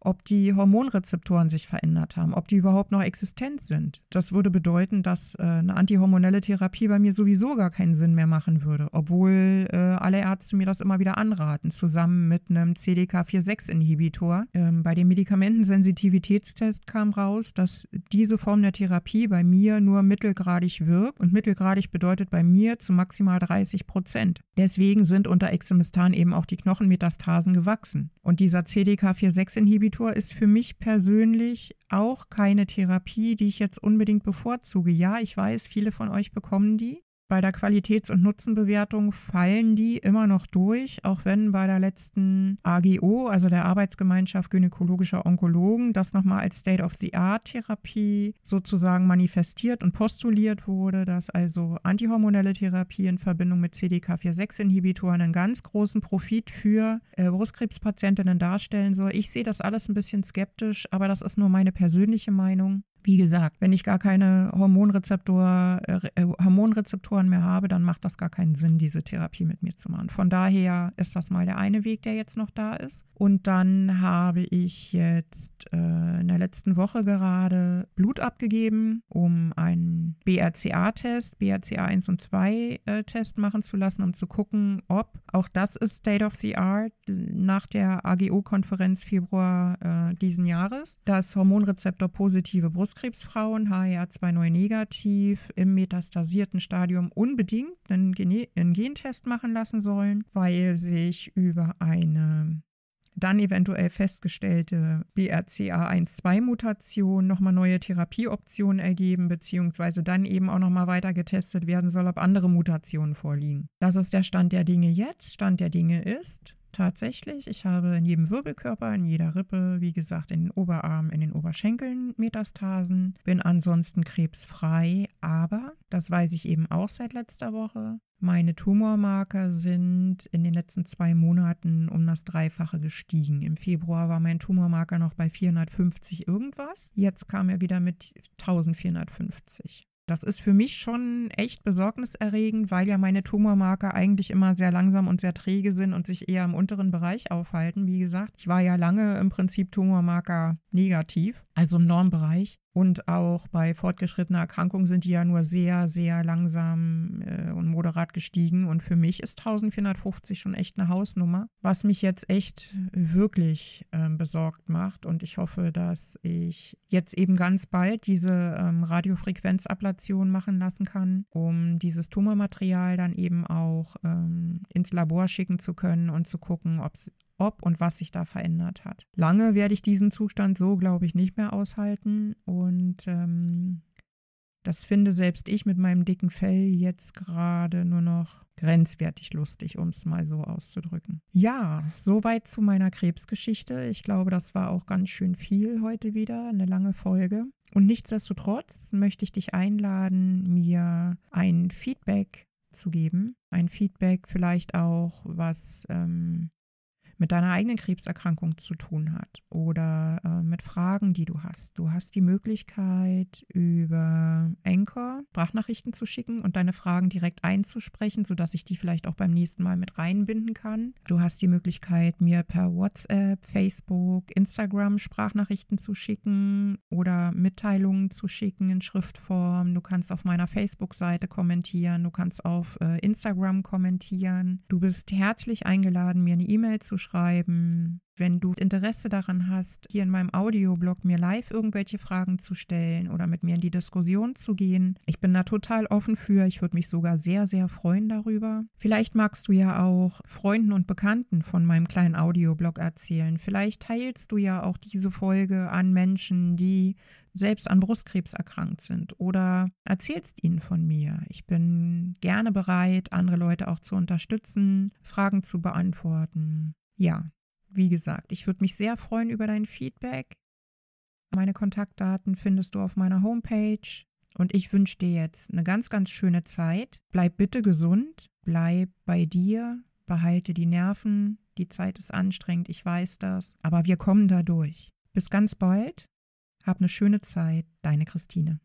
[SPEAKER 1] ob die Hormonrezeptoren sich verändert haben, ob die überhaupt noch existent sind. Das würde bedeuten, dass äh, eine antihormonelle Therapie bei mir sowieso gar keinen Sinn mehr machen würde, obwohl äh, alle Ärzte mir das immer wieder anraten, zusammen mit einem CDK4-6-Inhibitor. Ähm, bei dem Medikamentensensitivitätstest kam raus, dass diese Form der Therapie bei mir nur mittelgradig wirkt und mittelgradig bedeutet bei mir zu maximal 30 Prozent. Deswegen sind unter Exemistan eben auch die Knochenmetastasen gewachsen. Und dieser CDK4-6-Inhibitor Inhibitor ist für mich persönlich auch keine Therapie, die ich jetzt unbedingt bevorzuge. Ja, ich weiß, viele von euch bekommen die bei der Qualitäts- und Nutzenbewertung fallen die immer noch durch, auch wenn bei der letzten AGO, also der Arbeitsgemeinschaft gynäkologischer Onkologen, das nochmal als State-of-the-Art-Therapie sozusagen manifestiert und postuliert wurde, dass also antihormonelle Therapie in Verbindung mit CDK4-6-Inhibitoren einen ganz großen Profit für äh, Brustkrebspatientinnen darstellen soll. Ich sehe das alles ein bisschen skeptisch, aber das ist nur meine persönliche Meinung. Wie gesagt, wenn ich gar keine Hormonrezeptor, äh, Hormonrezeptoren mehr habe, dann macht das gar keinen Sinn, diese Therapie mit mir zu machen. Von daher ist das mal der eine Weg, der jetzt noch da ist. Und dann habe ich jetzt äh, in der letzten Woche gerade Blut abgegeben, um einen BRCA-Test, BRCA 1 und 2 äh, machen zu lassen, um zu gucken, ob auch das ist State of the Art nach der AGO-Konferenz Februar äh, diesen Jahres, dass Hormonrezeptor positive Brust Brustkrebsfrauen HER2 negativ im metastasierten Stadium unbedingt einen, Gen einen Gentest machen lassen sollen, weil sich über eine dann eventuell festgestellte BRCA1-2-Mutation nochmal neue Therapieoptionen ergeben, beziehungsweise dann eben auch nochmal weiter getestet werden soll, ob andere Mutationen vorliegen. Das ist der Stand der Dinge jetzt. Stand der Dinge ist, tatsächlich. Ich habe in jedem Wirbelkörper, in jeder Rippe, wie gesagt, in den Oberarmen, in den Oberschenkeln Metastasen, bin ansonsten krebsfrei, aber, das weiß ich eben auch seit letzter Woche, meine Tumormarker sind in den letzten zwei Monaten um das Dreifache gestiegen. Im Februar war mein Tumormarker noch bei 450 irgendwas. Jetzt kam er wieder mit 1450. Das ist für mich schon echt besorgniserregend, weil ja meine Tumormarker eigentlich immer sehr langsam und sehr träge sind und sich eher im unteren Bereich aufhalten. Wie gesagt, ich war ja lange im Prinzip Tumormarker negativ, also im Normbereich. Und auch bei fortgeschrittener Erkrankung sind die ja nur sehr, sehr langsam äh, und moderat gestiegen. Und für mich ist 1450 schon echt eine Hausnummer, was mich jetzt echt wirklich äh, besorgt macht. Und ich hoffe, dass ich jetzt eben ganz bald diese ähm, Radiofrequenzablation machen lassen kann, um dieses Tumormaterial dann eben auch ähm, ins Labor schicken zu können und zu gucken, ob es ob und was sich da verändert hat. Lange werde ich diesen Zustand so, glaube ich, nicht mehr aushalten. Und ähm, Das finde selbst ich mit meinem dicken Fell jetzt gerade nur noch grenzwertig lustig, um es mal so auszudrücken. Ja, soweit zu meiner Krebsgeschichte. Ich glaube, das war auch ganz schön viel heute wieder, eine lange Folge. Und nichtsdestotrotz möchte ich dich einladen, mir ein Feedback zu geben. Ein Feedback vielleicht auch, was ähm, mit deiner eigenen Krebserkrankung zu tun hat oder äh, mit Fragen, die du hast. Du hast die Möglichkeit, über Anchor Sprachnachrichten zu schicken und deine Fragen direkt einzusprechen, sodass ich die vielleicht auch beim nächsten Mal mit reinbinden kann. Du hast die Möglichkeit, mir per WhatsApp, Facebook, Instagram Sprachnachrichten zu schicken oder Mitteilungen zu schicken in Schriftform. Du kannst auf meiner Facebook-Seite kommentieren, du kannst auf äh, Instagram kommentieren. Du bist herzlich eingeladen, mir eine E-Mail zu schreiben schreiben. Wenn du Interesse daran hast, hier in meinem Audioblog mir live irgendwelche Fragen zu stellen oder mit mir in die Diskussion zu gehen, ich bin da total offen für. Ich würde mich sogar sehr, sehr freuen darüber. Vielleicht magst du ja auch Freunden und Bekannten von meinem kleinen Audioblog erzählen. Vielleicht teilst du ja auch diese Folge an Menschen, die selbst an Brustkrebs erkrankt sind oder erzählst ihnen von mir. Ich bin gerne bereit, andere Leute auch zu unterstützen, Fragen zu beantworten ja, wie gesagt, ich würde mich sehr freuen über dein Feedback. Meine Kontaktdaten findest du auf meiner Homepage. Und ich wünsche dir jetzt eine ganz, ganz schöne Zeit. Bleib bitte gesund, bleib bei dir, behalte die Nerven. Die Zeit ist anstrengend, ich weiß das, aber wir kommen da durch. Bis ganz bald. Hab eine schöne Zeit, deine Christine.